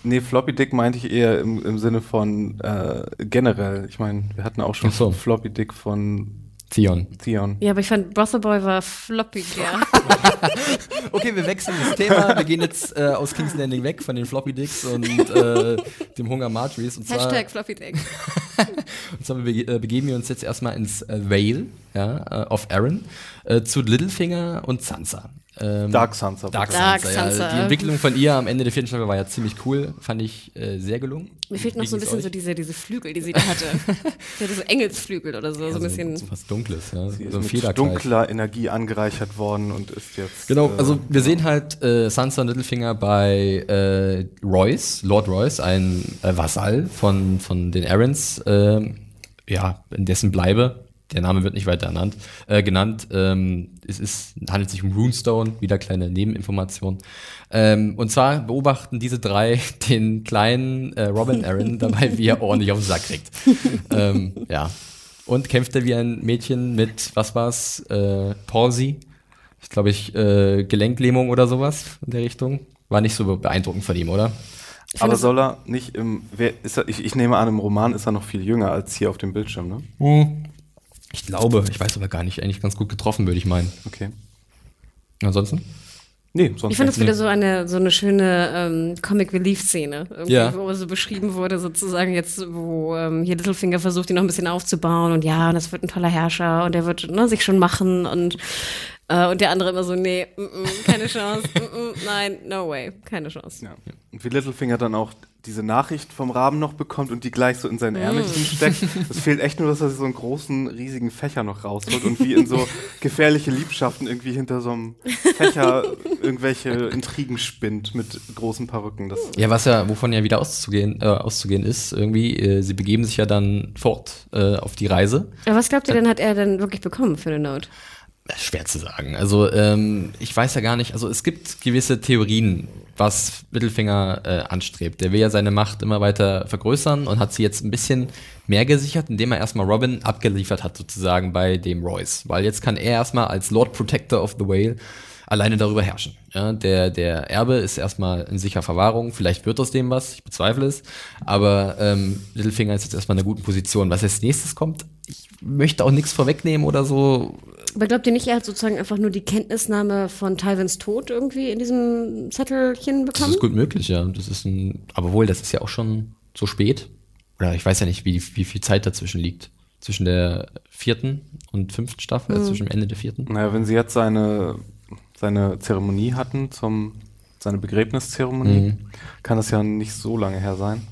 nee, Floppy Dick meinte ich eher im, im Sinne von äh, generell. Ich meine, wir hatten auch schon so. Floppy Dick von Theon. Theon. Ja, aber ich fand Brothel Boy war Floppy, ja. Okay, wir wechseln das Thema. Wir gehen jetzt äh, aus King's Landing weg von den Floppy Dicks und äh, dem Hunger Marjories. Und zwar, Hashtag Floppy Dick. und zwar bege äh, begeben wir uns jetzt erstmal ins äh, Vale ja, äh, of Aaron äh, zu Littlefinger und Sansa. Ähm, Dark Sansa. Dark bitte. Dark Sansa, ja. Sansa. Die Entwicklung von ihr am Ende der vierten Staffel war ja ziemlich cool. Fand ich äh, sehr gelungen. Mir fehlt noch Wie so ein bisschen euch? so diese, diese Flügel, die sie da hatte. sie hatte so Engelsflügel oder so, so ein bisschen. So was Dunkles, ja. Sie ist so ein mit dunkler Energie angereichert worden und ist jetzt. Genau, äh, also wir sehen halt äh, Sansa und Littlefinger bei äh, Royce, Lord Royce, ein äh, Vasall von, von den Arryns, äh, ja, in dessen Bleibe, der Name wird nicht weiter ernannt, äh, genannt. Ähm, es ist, handelt sich um Runestone, wieder kleine Nebeninformation. Ähm, und zwar beobachten diese drei den kleinen äh, Robin Arryn dabei, wie er ordentlich auf den Sack kriegt. ähm, ja. Und kämpft er wie ein Mädchen mit, was war's, äh, Palsy? Ich glaube, ich, äh, Gelenklähmung oder sowas in der Richtung. War nicht so beeindruckend von ihm, oder? Ich aber soll er nicht im. Wer, ist er, ich, ich nehme an, im Roman ist er noch viel jünger als hier auf dem Bildschirm, ne? Ich glaube, ich weiß aber gar nicht, eigentlich ganz gut getroffen, würde ich meinen. Okay. Ansonsten? Nee, sonst Ich fand das wieder so eine, so eine schöne ähm, Comic-Relief-Szene, Ja. wo so beschrieben wurde, sozusagen jetzt, wo ähm, hier Littlefinger versucht, ihn noch ein bisschen aufzubauen und ja, und das wird ein toller Herrscher und der wird ne, sich schon machen und, äh, und der andere immer so, nee, mm, mm, keine Chance, mm, mm, nein, no way, keine Chance. Ja. Und wie Littlefinger dann auch diese Nachricht vom Raben noch bekommt und die gleich so in sein Ärmelchen steckt. Es fehlt echt nur, dass er so einen großen, riesigen Fächer noch rausholt und wie in so gefährliche Liebschaften irgendwie hinter so einem Fächer irgendwelche Intrigen spinnt mit großen Perücken. Das, Ja, was ja, wovon ja wieder auszugehen, äh, auszugehen ist, irgendwie, äh, sie begeben sich ja dann fort äh, auf die Reise. Aber was glaubt ihr denn, hat er denn wirklich bekommen für eine Note? Schwer zu sagen. Also ähm, ich weiß ja gar nicht, also es gibt gewisse Theorien, was Littlefinger äh, anstrebt. Der will ja seine Macht immer weiter vergrößern und hat sie jetzt ein bisschen mehr gesichert, indem er erstmal Robin abgeliefert hat, sozusagen bei dem Royce. Weil jetzt kann er erstmal als Lord Protector of the Whale alleine darüber herrschen. Ja, der, der Erbe ist erstmal in sicherer Verwahrung, vielleicht wird aus dem was, ich bezweifle es, aber ähm, Littlefinger ist jetzt erstmal in einer guten Position. Was als nächstes kommt, ich möchte auch nichts vorwegnehmen oder so, Aber glaubt ihr nicht, er hat sozusagen einfach nur die Kenntnisnahme von Tywins Tod irgendwie in diesem Zettelchen Das bekommen? ist gut möglich, ja. Das ist ein, aber wohl, das ist ja auch schon so spät. Oder ich weiß ja nicht, wie, wie viel Zeit dazwischen liegt. Zwischen der vierten und fünften Staffel, also zwischen dem Ende der vierten. naja, wenn sie jetzt seine, seine Zeremonie hatten, zum, seine Begräbniszeremonie, kann das ja nicht so lange her sein.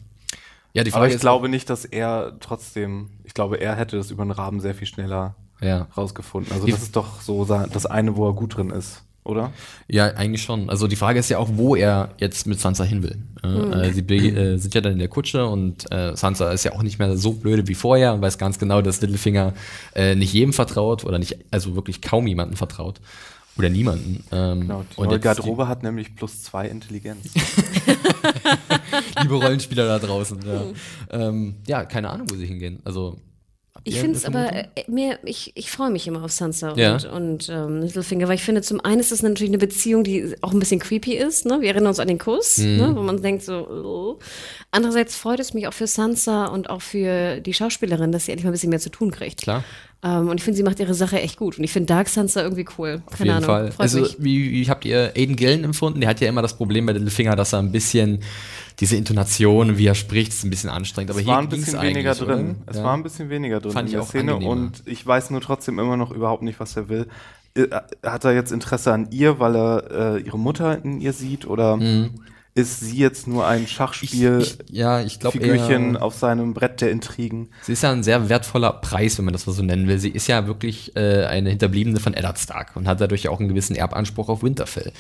Ja, die Aber ich ist, glaube nicht, dass er trotzdem, ich glaube, er hätte das über den Raben sehr viel schneller Ja. rausgefunden. Also Die- das ist doch so das eine, wo er gut drin ist, oder? Ja, eigentlich schon. Also die Frage ist ja auch, wo er jetzt mit Sansa hin will. Äh, äh, sie äh, sind ja dann in der Kutsche und äh, Sansa ist ja auch nicht mehr so blöde wie vorher und weiß ganz genau, dass Littlefinger äh, nicht jedem vertraut oder nicht, also wirklich kaum jemanden vertraut. Oder niemanden. Ähm, Genau, die und neue Garderobe hat nämlich plus zwei Intelligenz. die, liebe Rollenspieler da draußen. Ja. ähm, ja, keine Ahnung, wo sie hingehen. Also Ich finde es aber Vermutung? äh, mehr, ich, ich freue mich immer auf Sansa Ja. und, und ähm, Littlefinger, weil ich finde, zum einen ist es natürlich eine Beziehung, die auch ein bisschen creepy ist. Ne? Wir erinnern uns an den Kuss, Mhm. ne? wo man denkt so, oh. andererseits freut es mich auch für Sansa und auch für die Schauspielerin, dass sie endlich mal ein bisschen mehr zu tun kriegt. Klar. Ähm, und ich finde, sie macht ihre Sache echt gut. Und ich finde Dark Sansa irgendwie cool. Auf Keine jeden Ahnung. Fall. Freut Also, mich. wie, wie habt ihr Aiden Gillen empfunden? Der hat ja immer das Problem bei Littlefinger, dass er ein bisschen diese Intonation, wie er spricht, ist ein bisschen anstrengend. Aber es hier war ein bisschen weniger drin. oder? Es Ja. war ein bisschen weniger drin Fand in ich der auch Szene angenehmer. und ich weiß nur trotzdem immer noch überhaupt nicht, was er will. Äh, Hat er jetzt Interesse an ihr, weil er äh, ihre Mutter in ihr sieht oder ist sie jetzt nur ein Schachspiel? Ich, ich, ja, ich glaube Figürchen eher, auf seinem Brett der Intrigen. sie ist ja ein sehr wertvoller Preis, wenn man das mal so nennen will. Sie ist ja wirklich äh, eine Hinterbliebene von Eddard Stark und hat dadurch auch einen gewissen Erbanspruch auf Winterfell.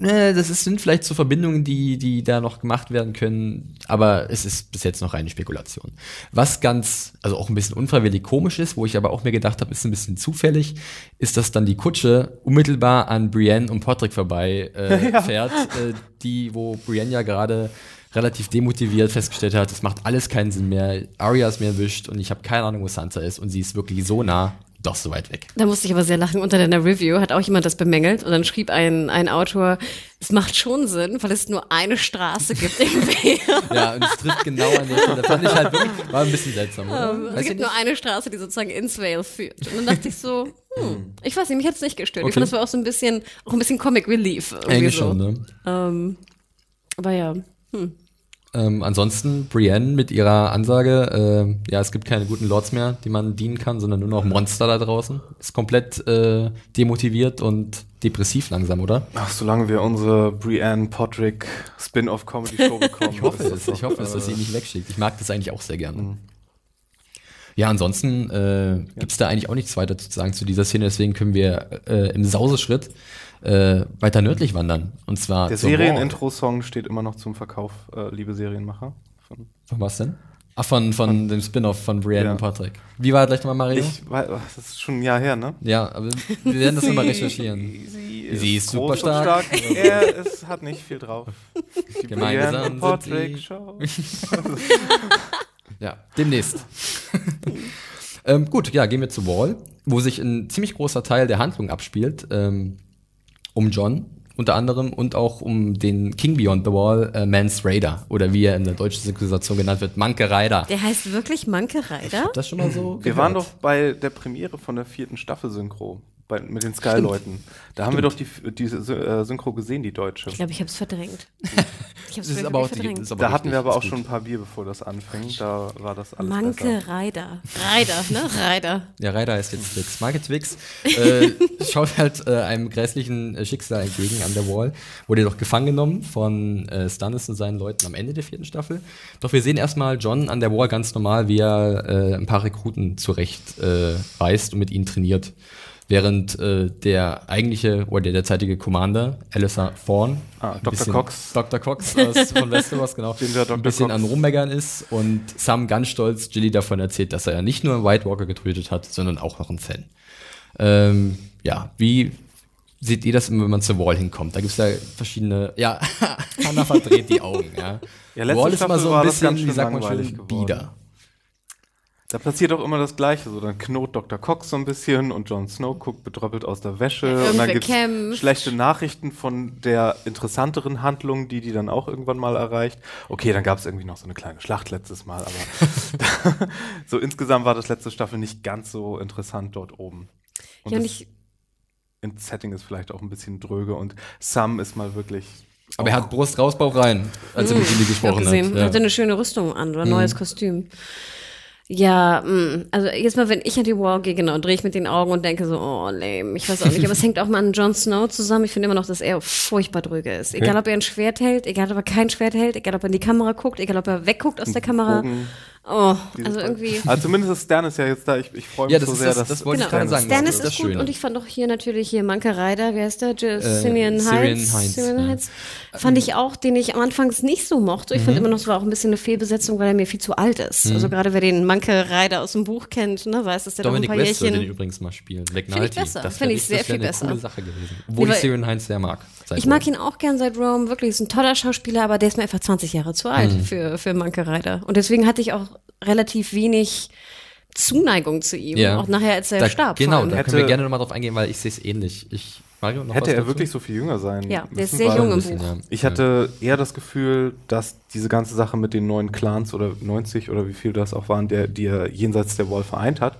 Äh, Das ist, sind vielleicht so Verbindungen, die, die da noch gemacht werden können, aber es ist bis jetzt noch reine Spekulation. Was ganz, also auch ein bisschen unfreiwillig komisch ist, wo ich aber auch mir gedacht habe, ist ein bisschen zufällig, ist, dass dann die Kutsche unmittelbar an Brienne und Podrick vorbei äh, fährt, äh, die, wo Brienne ja gerade relativ demotiviert festgestellt hat, es macht alles keinen Sinn mehr, Arya ist mir erwischt und ich habe keine Ahnung, wo Sansa ist und sie ist wirklich so nah, doch so weit weg. Da musste ich aber sehr lachen. Unter deiner Review hat auch jemand das bemängelt und dann schrieb ein, ein Autor, es macht schon Sinn, weil es nur eine Straße gibt irgendwie. Ja, und es trifft genau an der Stelle. Fand ich halt wirklich, war ein bisschen seltsam, oder? es Weiß ich gibt nicht. nur eine Straße, die sozusagen ins Vale führt. Und dann dachte ich so, hm, ich weiß nicht, mich hat es nicht gestört. Ich Okay. fand, das war auch so ein bisschen, auch ein bisschen Comic Relief. Irgendwie Eigentlich so. schon, ne? Ähm, aber ja, Ähm, ansonsten Brienne mit ihrer Ansage, äh, ja, es gibt keine guten Lords mehr, die man dienen kann, sondern nur noch Monster da draußen. Ist komplett äh, demotiviert und depressiv langsam, oder? Ach, solange wir unsere Brienne Podrick Spin-off Comedy Show bekommen. Ich hoffe es, ich hoffe es, dass sie äh, nicht wegschickt. Ich mag das eigentlich auch sehr gerne. Ja, ansonsten äh, gibt's da eigentlich auch nichts weiter zu sagen zu dieser Szene, deswegen können wir äh, im Sauseschritt äh, weiter nördlich wandern. Und zwar Der. Serienintro-Song steht immer noch zum Verkauf, äh, liebe Serienmacher. Von Von was denn? Ach, von, von dem Spin-off von Brienne Ja. und Patrick. Wie war gleich nochmal Mario? ich das ist schon ein Jahr her, ne? Ja, aber wir werden das nochmal recherchieren. Sie, Sie ist groß super und stark. er es hat nicht viel drauf. Die Gemeinsam Brienne und sie- Show. Ja, demnächst. ähm, gut, ja, gehen wir zu Wall, wo sich ein ziemlich großer Teil der Handlung abspielt. Ähm, um John unter anderem und auch um den King Beyond the Wall, äh, Mans Raider. Oder wie er in der deutschen Synchronisation genannt wird, Manke Raider. der heißt wirklich Manke Reiter? Das schon mal so? Wir waren doch bei der Premiere von der vierten Staffel Synchro bei, mit den Sky-Leuten. Da haben wir doch die, diese äh, Synchro gesehen, die deutsche. Ich glaube, ich habe es verdrängt. Ich habe Das ist aber auch die, verdrängt. das ist aber Da hatten wir aber auch gut. schon ein paar Bier, bevor das anfing. Da war das alles Manke besser. Reider. Reider, ne? Reider. Ja, Ryder ist jetzt Twix. Marke Twix äh, schaut halt äh, einem grässlichen äh, Schicksal entgegen an der Wall. Wurde jedoch gefangen genommen von äh, Stannis und seinen Leuten am Ende der vierten Staffel. Doch wir sehen erstmal John an der Wall ganz normal, wie er äh, ein paar Rekruten zurecht äh, weist und mit ihnen trainiert. Während äh, der eigentliche oder der derzeitige Commander, Alistair Thorne, Ah, Dr. Cox. Dr. Cox aus, von Westeros, genau, ein bisschen Cox. an Rummeggern ist und Sam ganz stolz Gilly davon erzählt, dass er ja nicht nur einen White Walker getötet hat, sondern auch noch einen Fan. Ähm, ja, wie seht ihr das immer, wenn man zur Wall hinkommt? Da gibt es ja verschiedene, ja, Hannah verdreht die Augen, ja. Ja, Wall ist Staffel so ein bisschen, wie sagt man schon, bieder. Da passiert auch immer das Gleiche. So, dann knurrt Dr. Cox so ein bisschen und Jon Snow guckt betröppelt aus der Wäsche. und dann gibt's kämpft. schlechte Nachrichten von der interessanteren Handlung, die die dann auch irgendwann mal erreicht. Okay, dann gab es irgendwie noch so eine kleine Schlacht letztes Mal, aber so insgesamt war das letzte Staffel nicht ganz so interessant dort oben. Und Ja, und das ich, in Setting ist vielleicht auch ein bisschen dröge und Sam ist mal wirklich. Aber er hat Brust raus, Bauch rein, als er mit hab gesprochen gesehen, hat. Ja. hatte eine schöne Rüstung an oder ein neues Kostüm. Ja, mh, also jetzt mal, wenn ich an die Wall gehe, genau, drehe ich mit den Augen und denke so, oh, lame, ich weiß auch nicht. Aber es hängt auch mal an Jon Snow zusammen. Ich finde immer noch, dass er furchtbar drüge ist. Egal, ob er ein Schwert hält, egal, ob er kein Schwert hält, egal, ob er in die Kamera guckt, egal, ob er wegguckt aus der Kamera. Bogen, Oh, also irgendwie. Also zumindest ist ist ja jetzt da. Ich, ich freue mich Ja, das so sehr, das- dass das wollte ich Genau, gerade sagen. Stannis das ist das ist gut Schöne. und ich fand auch hier natürlich hier Manke Ryder, wer ist der? Justinian Äh, Heinz. Syrian Heinz, Syrian ja. Heinz. Fand ich auch, den ich am Anfang nicht so mochte. Ich Mhm. fand immer noch, es war auch ein bisschen eine Fehlbesetzung, weil er mir viel zu alt ist. Also gerade wer den Manke Ryder aus dem Buch kennt, ne, weiß, dass der Dominik doch ein paar West soll den Jährchen. übrigens mal spielen. Find ich McNulty. besser. Das Find wär ich sehr viel eine besser. coole Sache gewesen. Obwohl Nee, ich Syrian Heinz sehr mag. Seit Ich mag Rome. ihn auch gern seit Rome, wirklich, ist ein toller Schauspieler, aber der ist mir einfach 20 Jahre zu alt Mhm. für, für Manke Ryder. Und deswegen hatte ich auch relativ wenig Zuneigung zu ihm, Ja. auch nachher, als er Da, starb. genau, da Hätte- können wir gerne nochmal drauf eingehen, weil ich sehe es ähnlich. Ich, Mario, noch Hätte was er wirklich so viel jünger sein Ja, der ist sehr jung im Buch. ja. Ich hatte eher das Gefühl, dass diese ganze Sache mit den neuen Clans oder 90 oder wie viel das auch waren, der, die er jenseits der Wall vereint hat,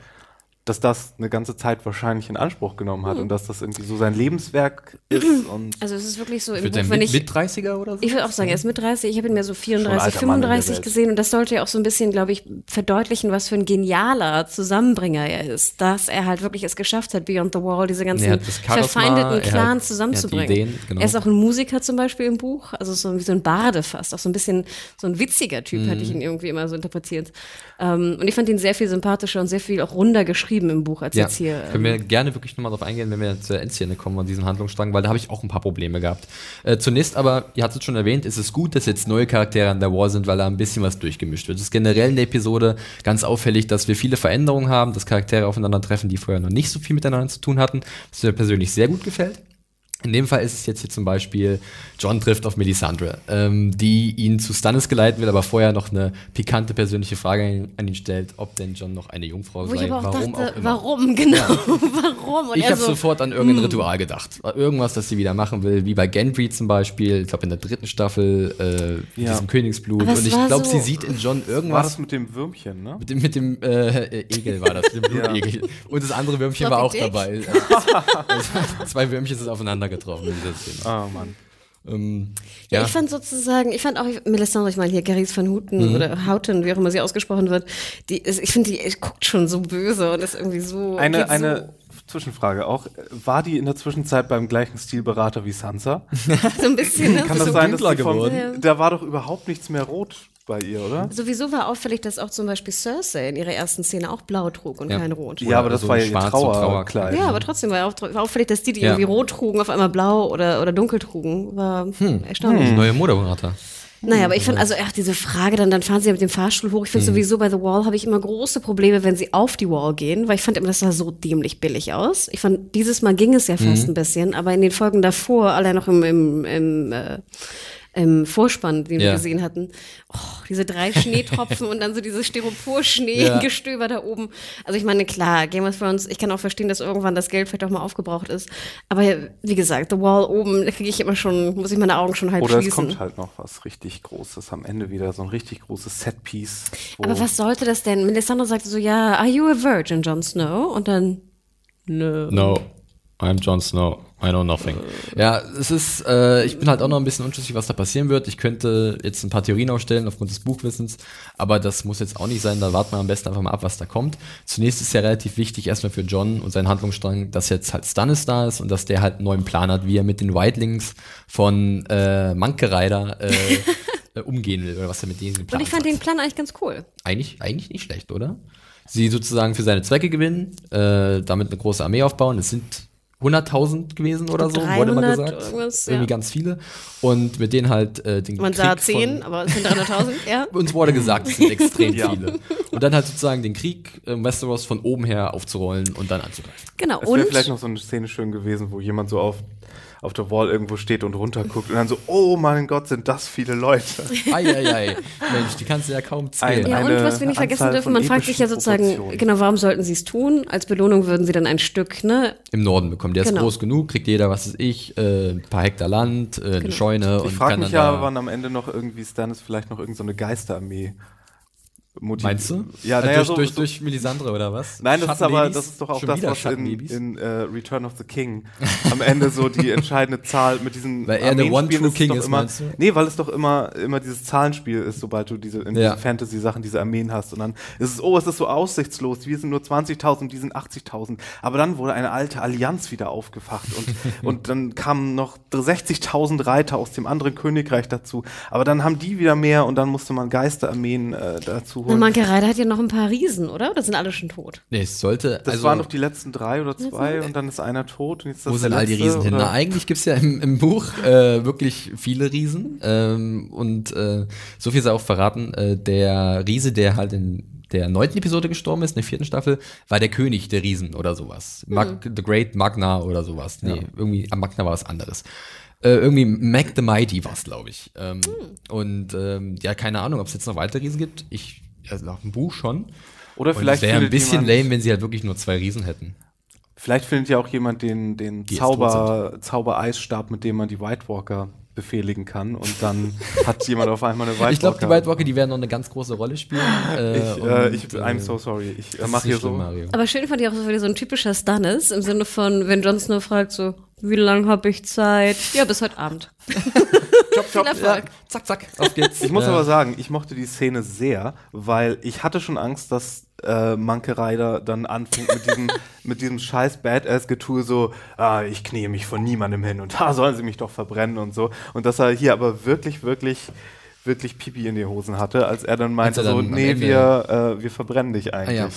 dass das eine ganze Zeit wahrscheinlich in Anspruch genommen hat und dass das irgendwie so sein Lebenswerk ist und Also es ist wirklich so im Buch, wenn mit, ich mit 30er oder so? Ich würde auch sagen, er ist mit 30. Ich habe ihn mir so Schon ein 34, alter Mann in der 35 Welt. gesehen. Und das sollte ja auch so ein bisschen, glaube ich, verdeutlichen, was für ein genialer Zusammenbringer er ist. Dass er halt wirklich es geschafft hat, Beyond the Wall diese ganzen Er verfeindeten er Clans er hat zusammenzubringen. die Ideen, genau. Er ist auch ein Musiker zum Beispiel im Buch. Also so wie so ein Barde fast. Auch so ein bisschen so ein witziger Typ, hätte ich Mhm. ihn irgendwie immer so interpretiert. Ähm, und ich fand ihn sehr viel sympathischer und sehr viel auch runder geschrieben im Buch, als Ja, jetzt hier. können wir gerne wirklich nochmal drauf eingehen, wenn wir zur Endszene kommen an diesen Handlungsstrang, weil da habe ich auch ein paar Probleme gehabt. Äh, zunächst aber, ihr hattet es schon erwähnt, ist es gut, dass jetzt neue Charaktere an der Wall sind, weil da ein bisschen was durchgemischt wird. Es ist generell in der Episode ganz auffällig, dass wir viele Veränderungen haben, dass Charaktere aufeinandertreffen, die vorher noch nicht so viel miteinander zu tun hatten, was mir persönlich sehr gut gefällt. In dem Fall ist es jetzt hier zum Beispiel, John trifft auf Melisandre, ähm, die ihn zu Stannis geleiten will, aber vorher noch eine pikante persönliche Frage an ihn stellt, ob denn John noch eine Jungfrau wo ich sei. aber auch warum dachte, auch immer. warum, genau, warum? Und Ich habe so, hm. sofort an irgendein Ritual gedacht. Irgendwas, das sie wieder machen will, wie bei Gendry zum Beispiel, ich glaube in der dritten Staffel, äh, mit Ja. diesem Königsblut. Und ich war glaube, so- sie sieht in John war irgendwas. das mit dem Würmchen, ne? Mit dem, mit dem äh, Egel war das, mit dem Ja. Blutegel. Und das andere Würmchen war auch Dick? dabei. Also, zwei Würmchen sind aufeinander getroffen in dieser Szene. Ah, Mann. Ähm, Ja, ja, ich fand sozusagen, ich fand auch Melisandre, ich meine hier Garis van Houten Mhm. oder Houten, wie auch immer sie ausgesprochen wird, die ist, ich finde, die guckt schon so böse und ist irgendwie so. Eine, eine Zwischenfrage auch. War die in der Zwischenzeit beim gleichen Stilberater wie Sansa? So, so ein bisschen, ne? Kann das Bisschen sein, dass dunkler die vom, geworden. Da war doch überhaupt nichts mehr rot bei ihr, oder? Sowieso war auffällig, dass auch zum Beispiel Cersei in ihrer ersten Szene auch blau trug und Ja. kein Rot. Ja, aber das so war ein ja ihr so Trauerkleid. Ja, aber trotzdem war auch war auffällig, dass die, die Ja. irgendwie rot trugen, auf einmal blau oder, oder dunkel trugen. War erstaunlich. neue Moderator. Naja, aber ich fand also ach, diese Frage, dann, dann fahren sie ja mit dem Fahrstuhl hoch. Ich finde sowieso bei The Wall habe ich immer große Probleme, wenn sie auf die Wall gehen, weil ich fand immer, das sah so dämlich billig aus. Ich fand, dieses Mal ging es ja fast ein bisschen, aber in den Folgen davor, allein noch im, im, im, äh, im Vorspann, den wir Ja. gesehen hatten, oh, diese drei Schneetropfen und dann so dieses Ja. Styropor-Schneegestöber da oben. Also ich meine, klar, Game of Thrones, ich kann auch verstehen, dass irgendwann das Geld vielleicht auch mal aufgebraucht ist. Aber wie gesagt, The Wall oben, da kriege ich immer schon, muss ich meine Augen schon halb Oder es schließen. kommt halt noch was richtig Großes am Ende wieder, so ein richtig großes Setpiece. Aber was sollte das denn? Melisandre sagte so, ja, are you a virgin, Jon Snow? Und dann, nö. No. I'm Jon Snow. I know nothing. Ja, es ist, äh, ich bin halt auch noch ein bisschen unschlüssig, was da passieren wird. Ich könnte jetzt ein paar Theorien aufstellen aufgrund des Buchwissens, aber das muss jetzt auch nicht sein. Da warten wir am besten einfach mal ab, was da kommt. Zunächst ist ja relativ wichtig erstmal für John und seinen Handlungsstrang, dass jetzt halt Stannis da ist und dass der halt einen neuen Plan hat, wie er mit den Whitelings von äh, Monkey Rider äh, äh, umgehen will oder was er mit denen geplant Und ich fand hat. den Plan eigentlich ganz cool. Eigentlich, eigentlich nicht schlecht, oder? Sie sozusagen für seine Zwecke gewinnen, äh, damit eine große Armee aufbauen. Es sind 100.000 gewesen oder so, wurde immer 300 gesagt. irgendwas, Irgendwie ja. ganz viele. Und mit denen halt äh, den Man sah Krieg 10, von, aber es sind 300.000, ja. Uns wurde gesagt, es sind extrem Ja. viele. Und dann halt sozusagen den Krieg im Westeros von oben her aufzurollen und dann anzugreifen. Genau. Es wäre vielleicht noch so eine Szene schön gewesen, wo jemand so auf, auf der Wall irgendwo steht und runterguckt und dann so, oh mein Gott, sind das viele Leute. Eieiei. Mensch, die kannst du ja kaum zählen. Ja, und eine was wir nicht vergessen Anzahl dürfen, man fragt sich ja sozusagen, Proportionen. genau, warum sollten sie es tun? Als Belohnung würden sie dann ein Stück, ne? Im Norden bekommen. Der ist Genau. groß genug, kriegt jeder, was weiß ich, äh, ein paar Hektar Land, äh, eine Genau. Scheune Ich und frage mich dann ja, wann am Ende noch irgendwie Stannis vielleicht noch irgendeine so eine Geisterarmee motiviert. Meinst du? Ja, Äh, naja, durch, so, durch, so, durch Melisandre oder was? Nein, das ist aber, das ist doch auch das, was in, in äh, Return of the King am Ende so die entscheidende Zahl mit diesen Weil er eine Armeenspielen One-True es King ist, immer, meinst du? Nee, weil es doch immer, immer dieses Zahlenspiel ist, sobald du diese, in Ja. Fantasy-Sachen diese Armeen hast. Und dann ist es, oh, es ist so aussichtslos, wir sind nur 20.000, die sind 80.000. Aber dann wurde eine alte Allianz wieder aufgefacht und, und dann kamen noch 60.000 Reiter aus dem anderen Königreich dazu. Aber dann haben die wieder mehr und dann musste man Geisterarmeen äh, dazu Und holen. Manke Reiter hat ja noch ein paar Riesen, oder? Oder sind alle schon tot? Nee, es sollte. Das also, waren doch die letzten drei oder zwei und dann ist einer tot und jetzt Wo sind all die Riesen hin? oder? Na, eigentlich gibt's ja im, im Buch äh, wirklich viele Riesen. Ähm, und äh, so viel sei auch verraten, äh, der Riese, der halt in der neunten Episode gestorben ist, in der vierten Staffel, war der König der Riesen oder sowas. Mag, The Great Magna oder sowas. Nee, irgendwie am Magna war was anderes. Äh, irgendwie Mac the Mighty war's, glaube ich. Ähm, Und ähm, ja, keine Ahnung, ob es jetzt noch weitere Riesen gibt. Ich, also nach dem Buch schon. Oder Und es vielleicht wäre ein bisschen jemand, lame, wenn sie halt wirklich nur zwei Riesen hätten. Vielleicht findet ja auch jemand den, den Die Zauber, Zaubereisstab, mit dem man die White Walker befehligen kann und dann hat jemand auf einmal eine White Walker. Ich glaube, die White Walker, die werden noch eine ganz große Rolle spielen. Äh, Ich, äh, und, ich, I'm so sorry. Ich äh, mach ist nicht hier schlimm, so. Mario. Aber schön fand ich auch, dass wieder so ein typischer Stannis, im Sinne von, wenn Jon Snow fragt so, wie lange habe ich Zeit? Ja, bis heute Abend. Chop. Viel Erfolg. Zack, zack, auf geht's. Ich muss Ja. aber sagen, ich mochte die Szene sehr, weil ich hatte schon Angst, dass äh, Manke Rider dann anfängt mit diesem, mit diesem scheiß Badass-Getue so, ah, ich knie mich vor niemandem hin und da sollen sie mich doch verbrennen und so. Und dass er hier aber wirklich, wirklich, wirklich Pipi in die Hosen hatte, als er dann meinte er so, dann am nee, wir, äh, wir verbrennen dich Ah, eigentlich. ja.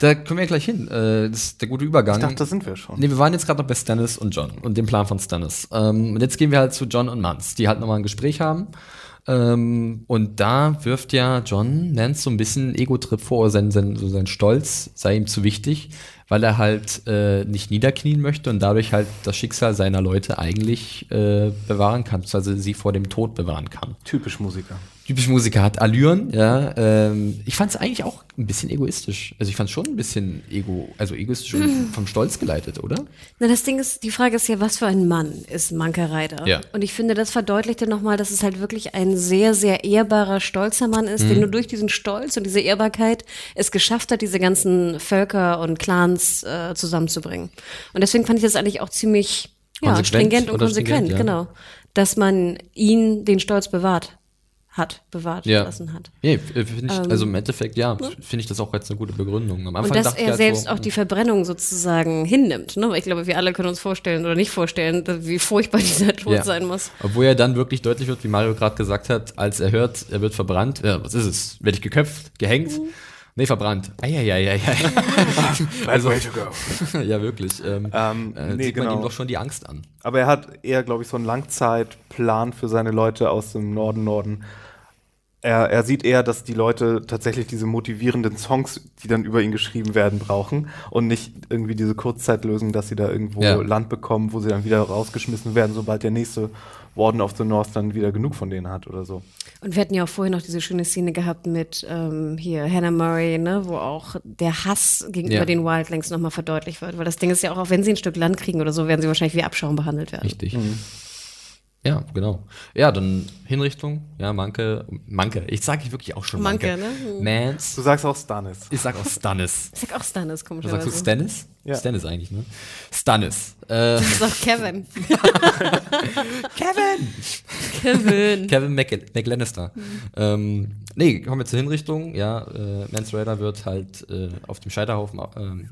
Da kommen wir gleich hin. Äh, das ist der gute Übergang. Ich dachte, da sind wir schon. Nee, wir waren jetzt gerade noch bei Stannis und John und dem Plan von Stannis. Ähm, und jetzt gehen wir halt zu John und Mans, die halt nochmal ein Gespräch haben. Ähm, und da wirft ja John Mans so ein bisschen Ego-Trip vor, sein, sein, so sein Stolz sei ihm zu wichtig, weil er halt äh, nicht niederknien möchte und dadurch halt das Schicksal seiner Leute eigentlich äh, bewahren kann, also sie vor dem Tod bewahren kann. Typisch Musiker. Typisch Musiker hat Allüren, ja. Ähm, ich fand es eigentlich auch ein bisschen egoistisch. Also ich fand es schon ein bisschen ego, also egoistisch und vom Stolz geleitet, oder? Na, das Ding ist, die Frage ist ja, was für ein Mann ist Manke Reiter? Ja. Und ich finde, das verdeutlicht ja nochmal, dass es halt wirklich ein sehr, sehr ehrbarer, stolzer Mann ist, Mhm. der nur durch diesen Stolz und diese Ehrbarkeit es geschafft hat, diese ganzen Völker und Clans äh, zusammenzubringen. Und deswegen fand ich das eigentlich auch ziemlich ja, stringent und konsequent, ja. genau. Dass man ihn den Stolz bewahrt hat, bewahrt Ja. lassen hat. Nee, finde ich, also im Endeffekt, ja, finde ich das auch jetzt eine gute Begründung. Am Anfang Und dass er halt selbst so, auch die Verbrennung sozusagen hinnimmt. Ne? Weil ich glaube, wir alle können uns vorstellen oder nicht vorstellen, wie furchtbar dieser Tod ja. sein muss. Obwohl er dann wirklich deutlich wird, wie Mario gerade gesagt hat, als er hört, er wird verbrannt. Ja, was ist es? Werde ich geköpft? Gehängt? Mhm. Nee, verbrannt. Eieieiei. Bad way to go. ja, wirklich. Ähm, Ähm, äh, nee, sieht man genau. ihm doch schon die Angst an. Aber er hat eher, glaube ich, so einen Langzeitplan für seine Leute aus dem Norden, Norden. Er, er sieht eher, dass die Leute tatsächlich diese motivierenden Songs, die dann über ihn geschrieben werden, brauchen und nicht irgendwie diese Kurzzeitlösung, dass sie da irgendwo Ja. Land bekommen, wo sie dann wieder rausgeschmissen werden, sobald der nächste Warden of the North dann wieder genug von denen hat oder so. Und wir hatten ja auch vorhin noch diese schöne Szene gehabt mit ähm, hier Hannah Murray, ne, wo auch der Hass gegenüber Ja. den Wildlings nochmal verdeutlicht wird. Weil das Ding ist ja auch, auch wenn sie ein Stück Land kriegen oder so, werden sie wahrscheinlich wie Abschaum behandelt werden. Richtig. Ja, genau. Ja, dann Hinrichtung, ja, Manke, Manke. Ich sage wirklich auch schon Manke. Manke, ne? Mans. Du sagst auch Stannis. Ich sag auch Stannis. Ich sag auch Stannis, Du komischerweise. sagst du Stannis? Ja. Stannis eigentlich, ne? Stannis. Äh, Das ist auch Kevin. Kevin! Kevin. Kevin Mc McLannister. Ähm, nee, kommen wir zur Hinrichtung. Ja, äh, Mance Raider wird halt äh, auf dem Scheiterhaufen ähm,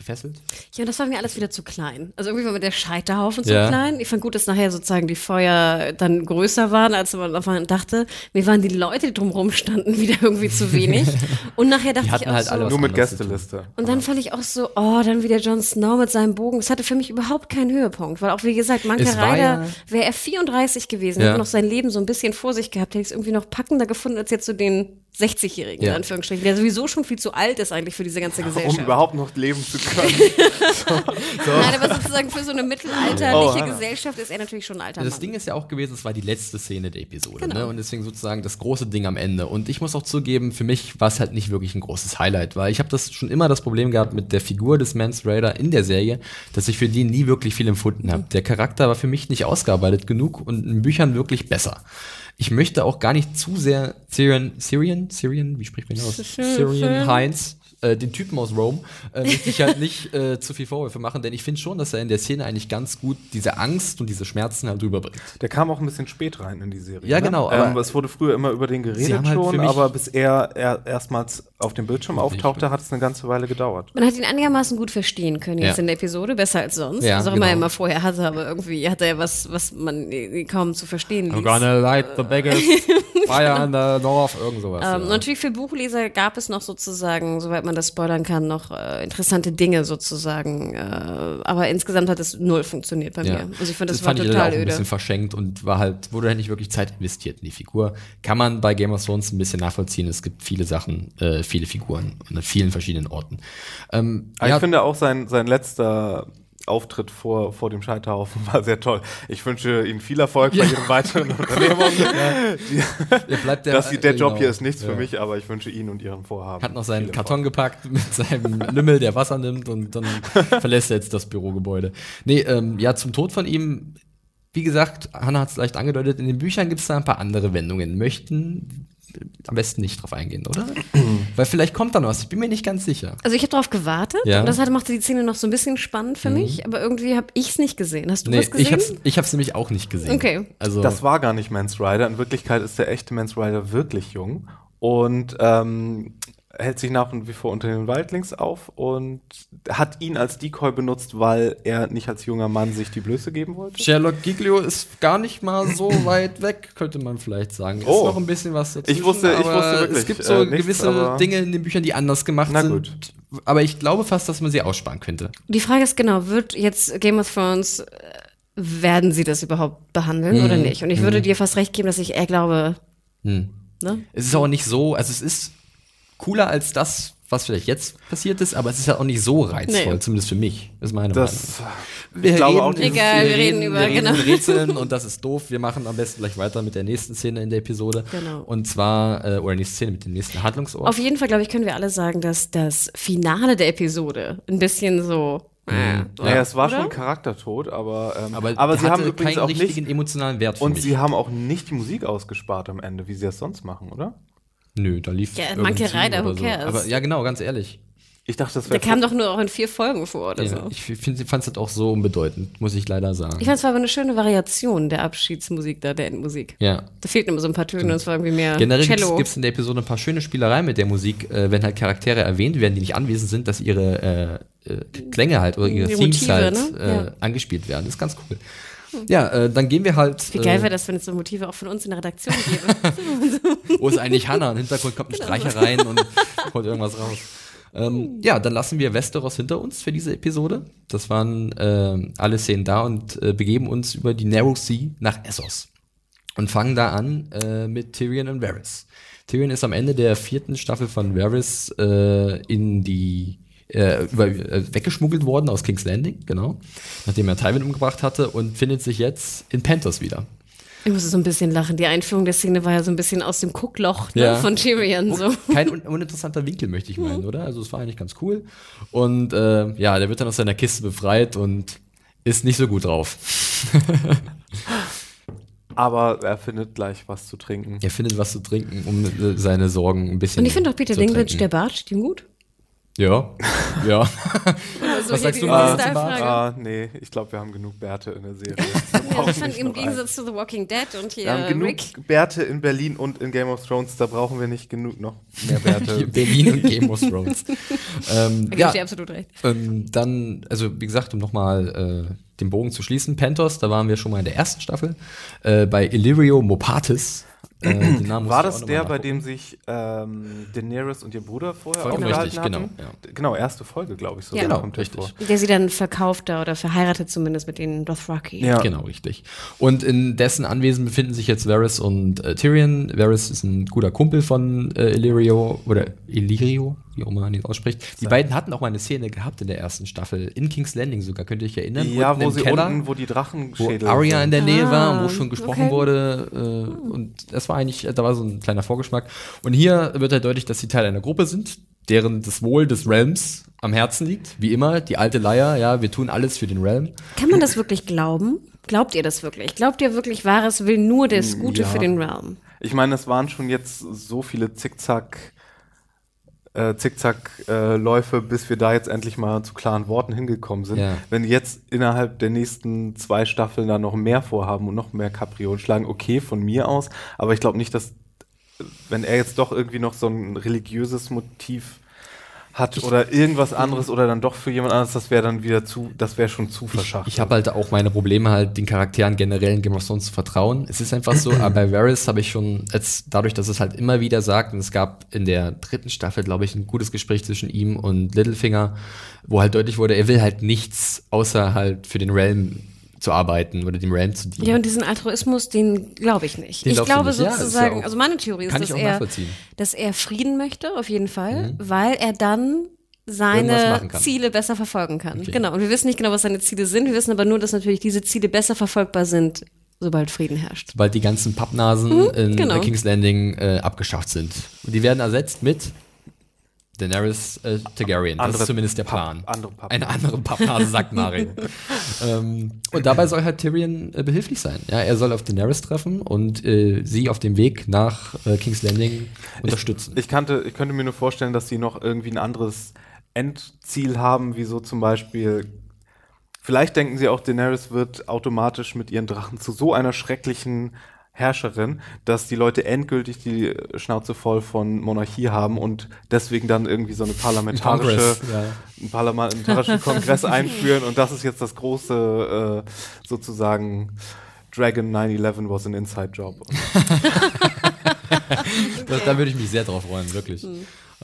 gefesselt. Ja, das war mir alles wieder zu klein. Also irgendwie war mir der Scheiterhaufen zu Ja. klein. Ich fand gut, dass nachher sozusagen die Feuer dann größer waren, als man dachte. Mir waren die Leute, die drumherum standen, wieder irgendwie zu wenig. Und nachher dachte Die ich hatten auch halt so, Nur mit zu. Gästeliste. Und dann fand ich auch so, oh, dann wieder Jon Snow mit seinem Bogen. Das hatte für mich überhaupt keinen Höhepunkt, weil auch wie gesagt, Manke ja- wäre er 34 gewesen, Ja. hätte noch sein Leben so ein bisschen vor sich gehabt, hätte ich es irgendwie noch packender gefunden als jetzt so den 60-Jährigen, Ja. in Anführungsstrichen, der sowieso schon viel zu alt ist eigentlich für diese ganze Gesellschaft. Um überhaupt noch leben zu können. Nein, aber sozusagen für so eine mittelalterliche Oh. Gesellschaft ist er natürlich schon ein alter Das Mann. Ding ist ja auch gewesen, es war die letzte Szene der Episode, Genau. ne? Und deswegen sozusagen das große Ding am Ende. Und ich muss auch zugeben, für mich war es halt nicht wirklich ein großes Highlight, weil ich habe das schon immer das Problem gehabt mit der Figur des Mance Raider in der Serie, dass ich für die nie wirklich viel empfunden habe. Der Charakter war für mich nicht ausgearbeitet genug und in Büchern wirklich besser. Ich möchte auch gar nicht zu sehr Syrian, Syrian, Syrian, wie spricht man das aus? Syrian. Syrian Heinz, äh, den Typen aus Rome, äh, möchte ich halt nicht äh, zu viel Vorwürfe machen, denn ich finde schon, dass er in der Szene eigentlich ganz gut diese Angst und diese Schmerzen halt rüberbringt. Der kam auch ein bisschen spät rein in die Serie. Ja, ne? genau, Ähm, aber- es wurde früher immer über den geredet halt schon, aber bis er, er erstmals auf dem Bildschirm auftauchte, hat es eine ganze Weile gedauert. Man hat ihn einigermaßen gut verstehen können jetzt Ja. in der Episode, besser als sonst. Ja, was auch immer er genau. immer vorher hatte, aber irgendwie hatte er was, was man äh, kaum zu verstehen I'm ließ. gonna light the biggest fire on the north, irgend sowas. Ähm, ja. Natürlich für Buchleser gab es noch sozusagen, soweit man das spoilern kann, noch äh, interessante Dinge sozusagen. Äh, aber insgesamt hat es null funktioniert bei Ja. mir. Also ich fand, das, fand war ich leider auch total ein öde. bisschen verschenkt und war halt, wurde halt nicht wirklich Zeit investiert in die Figur. Kann man bei Game of Thrones ein bisschen nachvollziehen. Es gibt viele Sachen, äh, viele Figuren an vielen verschiedenen Orten. Ähm, Aber ja, ich finde auch sein, sein letzter Auftritt vor, vor dem Scheiterhaufen war sehr toll. Ich wünsche Ihnen viel Erfolg bei Ihren weiteren Unternehmungen. Die, er bleibt der, das, der Job genau. hier ist nichts Ja. für mich, aber ich wünsche Ihnen und Ihrem Vorhaben. Hat noch seinen Karton gepackt mit seinem Lümmel, der Wasser nimmt und dann verlässt er jetzt das Bürogebäude. Nee, ähm, ja, zum Tod von ihm, wie gesagt, Hannah hat es leicht angedeutet, in den Büchern gibt es da ein paar andere Wendungen. Möchten am besten nicht drauf eingehen, oder? Weil vielleicht kommt da noch was, ich bin mir nicht ganz sicher. Also ich habe darauf gewartet Ja. und das hat, machte die Szene noch so ein bisschen spannend für mich, aber irgendwie habe ich es nicht gesehen. Hast du Nee, was gesehen? ich hab's, ich hab's nämlich auch nicht gesehen. Okay. Also, Das war gar nicht Mance Rider. In Wirklichkeit ist der echte Mance Rider wirklich jung und ähm, hält sich nach wie vor unter den Waldlings auf und hat ihn als Decoy benutzt, weil er nicht als junger Mann sich die Blöße geben wollte. Sherlock Giglio ist gar nicht mal so weit weg, könnte man vielleicht sagen. Ist Oh. noch ein bisschen was dazwischen. Ich wusste- ich wusste wirklich, Es gibt so äh, nichts, gewisse Dinge in den Büchern, die anders gemacht Na sind. gut. Aber ich glaube fast, dass man sie aussparen könnte. Die Frage ist genau, wird jetzt Game of Thrones, äh, werden sie das überhaupt behandeln oder nicht? Und ich würde dir fast recht geben, dass ich eher glaube, Hm. ne? Es ist auch nicht so, also es ist cooler als das, was vielleicht jetzt passiert ist, aber es ist ja auch nicht so reizvoll, Nee. zumindest für mich. Das ist meine Das, Meinung. Wir glaube auch, dieses- Egal, wir reden über- wir reden genau. Rätseln und das ist doof. Wir machen am besten gleich weiter mit der nächsten Szene in der Episode. Genau. Und zwar, äh, oder nächste Szene mit dem nächsten Handlungsort. Auf jeden Fall, glaube ich, können wir alle sagen, dass das Finale der Episode ein bisschen so. Äh, naja, es war Oder? schon Charaktertod, aber, ähm, aber aber sie haben übrigens keinen auch richtigen nicht emotionalen Wert für und mich. sie haben auch nicht die Musik ausgespart am Ende, wie sie es sonst machen, oder? Nö, da lief Ja, Reiter, oder who so. cares? Aber ja, genau, ganz ehrlich. Ich dachte, das Der wäre kam doch nur auch in vier Folgen vor oder Ja, so. ich fand es auch so unbedeutend, muss ich leider sagen. Ich fand es war aber eine schöne Variation der Abschiedsmusik da, der Endmusik. ja. Da fehlten immer so ein paar Töne und es war irgendwie mehr Generell gibt es in der Episode ein paar schöne Spielereien mit der Musik, äh, wenn halt Charaktere erwähnt werden, die nicht anwesend sind, dass ihre äh, äh, Klänge halt oder ihre Die Themes Motive, halt ne? äh, Ja. Angespielt werden. Das ist ganz cool. Ja, äh, dann gehen wir halt. Wie geil äh, wäre das, wenn es so Motive auch von uns in der Redaktion gäbe. Wo ist eigentlich Hannah? Im Hintergrund kommt ein Genau. Streicher rein und holt irgendwas raus. Ähm, ja, dann lassen wir Westeros hinter uns für diese Episode. Das waren ähm, alle Szenen da und äh, begeben uns über die Narrow Sea nach Essos. Und fangen da an äh, mit Tyrion und Varys. Tyrion ist am Ende der vierten Staffel von Varys äh, in die äh, über, äh, weggeschmuggelt worden aus King's Landing, genau, nachdem er Tywin umgebracht hatte und findet sich jetzt in Pentos wieder. Ich musste so ein bisschen lachen. Die Einführung der Szene war ja so ein bisschen aus dem Guckloch ne, Ja. von Tyrion. So. Kein un uninteressanter Winkel, möchte ich meinen, oder? Also es war eigentlich ganz cool. Und äh, ja, der wird dann aus seiner Kiste befreit und ist nicht so gut drauf. Aber er findet gleich was zu trinken. Er findet was zu trinken, um äh, seine Sorgen ein bisschen Und ich finde auch Peter Dinklage, der Bart steht ihm gut. Ja, ja. Also Was sagst du, Style-Frage. zum Bart? Ah, nee, ich glaube, wir haben genug Bärte in der Serie. Ja, ich fand im Gegensatz zu The Walking Dead und hier Wir haben genug Rick. Bärte in Berlin und in Game of Thrones, da brauchen wir nicht genug noch mehr Bärte. Berlin und Game of Thrones. ähm, Da gebe ja, ich dir absolut recht. ähm, dann, also wie gesagt, um nochmal äh, den Bogen zu schließen, Panthers, da waren wir schon mal in der ersten Staffel, äh, bei Illyrio Mopatis. Äh, War das der, bei dem sich ähm, Daenerys und ihr Bruder vorher Vollkommen richtig, hatten? genau, Genau, erste Folge, glaube ich. So Ja. Genau, richtig. vor. Der sie dann verkauft da oder verheiratet zumindest mit den Dothraki. Ja. Genau, richtig. Und in dessen Anwesen befinden sich jetzt Varys und äh, Tyrion. Varys ist ein guter Kumpel von äh, Illyrio oder Illyrio, wie auch immer man ihn ausspricht. Die beiden hatten auch mal eine Szene gehabt in der ersten Staffel, in King's Landing sogar, könnt ihr euch erinnern? Ja, Unten wo sie Keller, unten, wo die wo Drachenschädel Arya in der Nähe Ah, war und wo schon gesprochen okay. wurde. Äh, und das war eigentlich, da war so ein kleiner Vorgeschmack. Und hier wird halt deutlich, dass sie Teil einer Gruppe sind, deren das Wohl des Realms am Herzen liegt. Wie immer, die alte Leier, ja, wir tun alles für den Realm. Kann man das wirklich glauben? Glaubt ihr das wirklich? Glaubt ihr wirklich, Wahres will nur das Gute ja. für den Realm? Ich meine, es waren schon jetzt so viele Zickzack, äh, Zickzack-Läufe, bis wir da jetzt endlich mal zu klaren Worten hingekommen sind. Ja. Wenn jetzt innerhalb der nächsten zwei Staffeln da noch mehr vorhaben und noch mehr Kapriolen schlagen, okay, von mir aus, aber ich glaube nicht, dass, wenn er jetzt doch irgendwie noch so ein religiöses Motiv hat oder irgendwas anderes oder dann doch für jemand anderes, das wäre dann wieder zu, das wäre schon zu verschachtelt. Ich habe halt auch meine Probleme, halt den Charakteren generell in Game of Thrones zu vertrauen. Es ist einfach so, aber bei Varys habe ich schon, jetzt dadurch, dass es halt immer wieder sagt, und es gab in der dritten Staffel, glaube ich, ein gutes Gespräch zwischen ihm und Littlefinger, wo halt deutlich wurde, er will halt nichts, außer halt für den Realm zu arbeiten oder dem Realm zu dienen. Ja, und diesen Altruismus, den glaube ich nicht. Den ich glaube nicht? Ja, ist ja sozusagen, auch- also meine Theorie ist, dass er. Mhm. dass er Frieden möchte, auf jeden Fall, weil er dann seine. Ziele besser verfolgen kann. Okay. Genau. Und wir wissen nicht genau, was seine Ziele sind. Wir wissen aber nur, dass natürlich diese Ziele besser verfolgbar sind, sobald Frieden herrscht. Sobald die ganzen Pappnasen in genau. King's Landing äh, abgeschafft sind. Und die werden ersetzt mit Daenerys äh, Targaryen. das Andere ist zumindest der Plan. andere Papp- Eine andere Pappnase, sagt Mario. ähm, und dabei soll halt Tyrion äh, behilflich sein. Ja, er soll auf Daenerys treffen und äh, sie auf dem Weg nach äh, King's Landing unterstützen. Ich, kannte, ich könnte mir nur vorstellen, dass sie noch irgendwie ein anderes Endziel haben, wie so zum Beispiel. Vielleicht denken sie auch, Daenerys wird automatisch mit ihren Drachen zu so einer schrecklichen Herrscherin, dass die Leute endgültig die Schnauze voll von Monarchie haben und deswegen dann irgendwie so eine parlamentarische, Kongress, ja. einen parlamentarischen Kongress einführen und das ist jetzt das große äh, sozusagen Dragon 9-11 was an inside job. Das, da würde ich mich sehr drauf freuen, wirklich.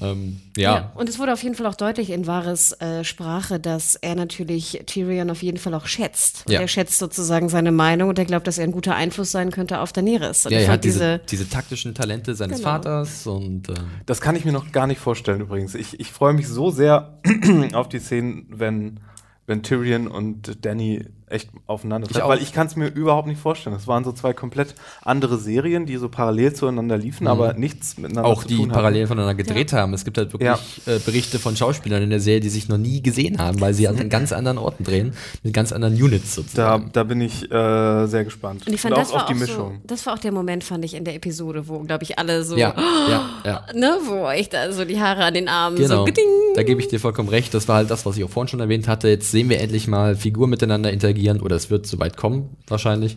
Ähm, ja. Und es wurde auf jeden Fall auch deutlich in Wahres äh, Sprache, dass er natürlich Tyrion auf jeden Fall auch schätzt. Und Ja. er schätzt sozusagen seine Meinung und er glaubt, dass er ein guter Einfluss sein könnte auf Daenerys. Und Ja, er hat diese, diese taktischen Talente seines Genau. Vaters und ähm, Das kann ich mir noch gar nicht vorstellen übrigens. Ich, ich freue mich so sehr auf die Szenen, wenn, wenn Tyrion und Danny echt aufeinander Ich auch. Weil ich kann es mir überhaupt nicht vorstellen. Das waren so zwei komplett andere Serien, die so parallel zueinander liefen, aber nichts miteinander Mhm. auch zu die tun hatten. parallel voneinander gedreht haben. Es gibt halt wirklich äh, Berichte von Schauspielern in der Serie, die sich noch nie gesehen haben, weil sie halt an ganz anderen Orten drehen, mit ganz anderen Units Da, sozusagen. da bin ich äh, sehr gespannt. Und ich fand, auch das war auf die auch Mischung. So, das war auch der Moment, fand ich, in der Episode, wo, glaube ich, alle so, ja, ja, ja. ne, wo echt da so die Haare an den Armen Genau. so geding. Da gebe ich dir vollkommen recht. Das war halt das, was ich auch vorhin schon erwähnt hatte. Jetzt sehen wir endlich mal Figuren miteinander interagieren oder es wird soweit kommen, wahrscheinlich,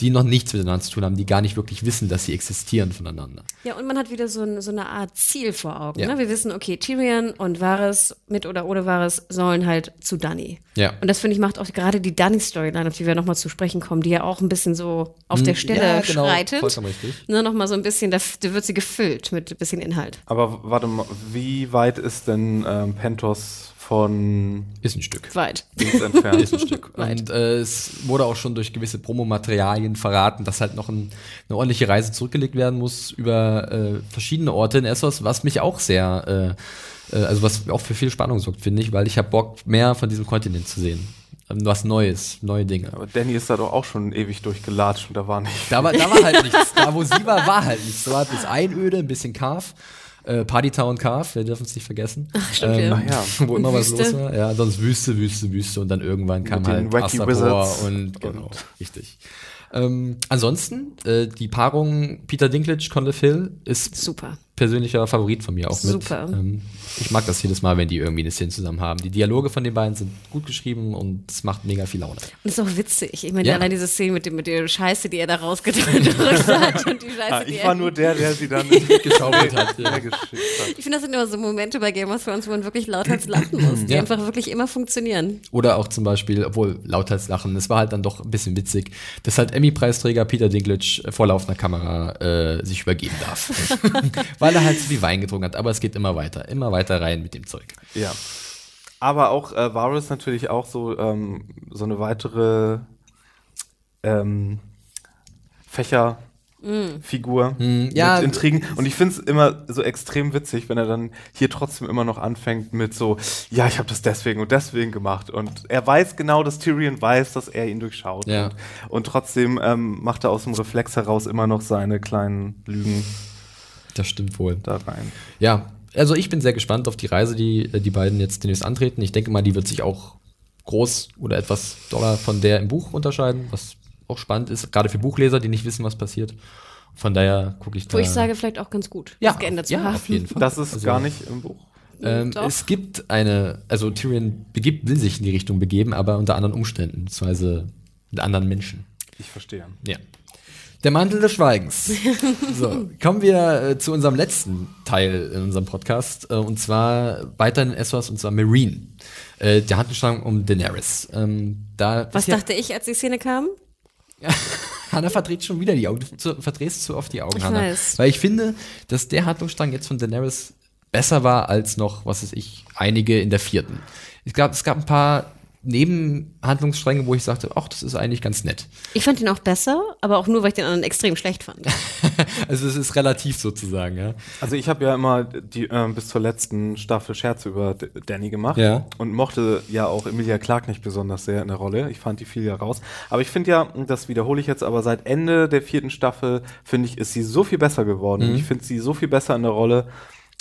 die noch nichts miteinander zu tun haben, die gar nicht wirklich wissen, dass sie existieren voneinander. Ja, und man hat wieder so, ein, so eine Art Ziel vor Augen. Ja. Ne? Wir wissen, okay, Tyrion und Varys, mit oder ohne Varys, sollen halt zu Dany. Ja. Und das, finde ich, macht auch gerade die Dany-Storyline, auf die wir nochmal zu sprechen kommen, die ja auch ein bisschen so auf der Stelle Hm, ja, genau, schreitet. vollkommen richtig. Ne, nochmal so ein bisschen, da, da wird sie gefüllt mit ein bisschen Inhalt. Aber warte mal, wie weit ist denn ähm, Pentos von Ist ein Stück. Weit. Dings entfernt? ist ein Stück. Und äh, es wurde auch schon durch gewisse Promomaterialien verraten, dass halt noch ein, eine ordentliche Reise zurückgelegt werden muss über äh, verschiedene Orte in Essos, was mich auch sehr, äh, äh, also was auch für viel Spannung sorgt, finde ich, weil ich habe Bock, mehr von diesem Kontinent zu sehen. Ähm, Was Neues, neue Dinge. Aber Danny ist da doch auch schon ewig durchgelatscht und da war nicht. Da war, da war halt nichts. Da, wo sie war, war halt nichts. Da war bis Einöde, ein bisschen Carve. Äh, Partytown Carve, wir dürfen es nicht vergessen. Ach, stimmt, ja. Ach ja. Wo immer was Wüste. los war. Ja, sonst Wüste, Wüste, Wüste. Und dann irgendwann kam Mit halt Astapor und genau, und- richtig. Ähm, ansonsten, äh, die Paarung Peter Dinklage, Conley Phil ist Super. Persönlicher Favorit von mir auch mit. Super. Ähm, ich mag das jedes Mal, wenn die irgendwie eine Szene zusammen haben. Die Dialoge von den beiden sind gut geschrieben und es macht mega viel Laune. Und ist auch witzig. Ich meine, Ja. allein diese Szene mit, dem, mit der Scheiße, die er da rausgedrückt hat und die Scheiße, Ah, die ich er war nur der, der sie dann Geschaukelt hat. Ja. hat. Ich finde, das sind immer so Momente bei Game of Thrones, wo man wirklich lauthals lachen muss, die Ja. einfach wirklich immer funktionieren. Oder auch zum Beispiel, obwohl lauthals lachen, es war halt dann doch ein bisschen witzig, dass halt Emmy-Preisträger Peter Dinklage vor laufender Kamera äh, sich übergeben darf. Weil er halt zu viel Wein getrunken hat. Aber es geht immer weiter, immer weiter rein mit dem Zeug. Ja. Aber auch äh, Varys natürlich auch so, ähm, so eine weitere ähm, Fächerfigur Hm, ja, mit Intrigen. Und ich finde es immer so extrem witzig, wenn er dann hier trotzdem immer noch anfängt mit so, ja, ich habe das deswegen und deswegen gemacht. Und er weiß genau, dass Tyrion weiß, dass er ihn durchschaut. Ja. Und, und trotzdem ähm, macht er aus dem Reflex heraus immer noch seine kleinen Lügen Das stimmt wohl. da rein. Ja, also ich bin sehr gespannt auf die Reise, die äh, die beiden jetzt demnächst antreten. Ich denke mal, die wird sich auch groß oder etwas doller von der im Buch unterscheiden, was auch spannend ist, gerade für Buchleser, die nicht wissen, was passiert. Von daher gucke ich da. Wo ich sage, vielleicht auch ganz gut, ja, das geändert zu ja, haben. auf jeden Fall. Das ist Also, gar nicht im Buch. Ähm, es gibt eine, also Tyrion begibt, will sich in die Richtung begeben, aber unter anderen Umständen, beziehungsweise mit anderen Menschen. Ich verstehe. Ja. Der Mantel des Schweigens. So, kommen wir äh, zu unserem letzten Teil in unserem Podcast, äh, und zwar weiter in Essos, und zwar Marine. Äh, der Handlungsstrang um Daenerys. Ähm, da Was dachte ich, als die Szene kam? Hanna verdreht schon wieder die Augen. Du zu- verdrehst zu oft die Augen, Ich Hanna. weiß. Weil ich finde, dass der Handlungsstrang jetzt von Daenerys besser war als noch, was weiß ich, einige in der vierten. Es gab, es gab ein paar Nebenhandlungsstränge, wo ich sagte, ach, das ist eigentlich ganz nett. Ich fand ihn auch besser, aber auch nur, weil ich den anderen extrem schlecht fand. Also es ist relativ sozusagen, ja. Also ich habe ja immer die ähm, bis zur letzten Staffel Scherze über D Danny gemacht Ja. und mochte ja auch Emilia Clarke nicht besonders sehr in der Rolle. Ich fand die fiel ja raus. Aber ich finde ja, das wiederhole ich jetzt, aber seit Ende der vierten Staffel finde ich, ist sie so viel besser geworden. Mhm. Ich finde sie so viel besser in der Rolle.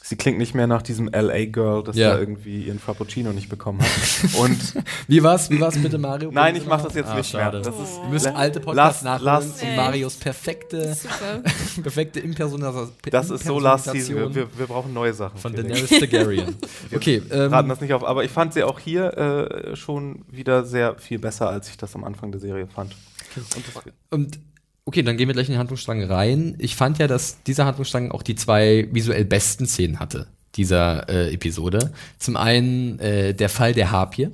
Sie klingt nicht mehr nach diesem LA-Girl, das Ja. da irgendwie ihren Frappuccino nicht bekommen hat. Und Wie war's? Wie war's bitte, Mario? Nein, ich mach das jetzt Ah, nicht schade. mehr. Das ist, Ihr müsst La- alte Podcasts nachholen und Marios perfekte, perfekte Impersonalisation. das ist so Last Season. Wir, wir, wir brauchen neue Sachen. von. Daenerys Targaryen. Okay, ähm, raten das nicht auf, aber ich fand sie auch hier äh, schon wieder sehr viel besser, als ich das am Anfang der Serie fand. Und das, Und okay, dann gehen wir gleich in den Handlungsstrang rein. Ich fand ja, dass dieser Handlungsstrang auch die zwei visuell besten Szenen hatte dieser äh, Episode. Zum einen äh, der Fall der Harpie.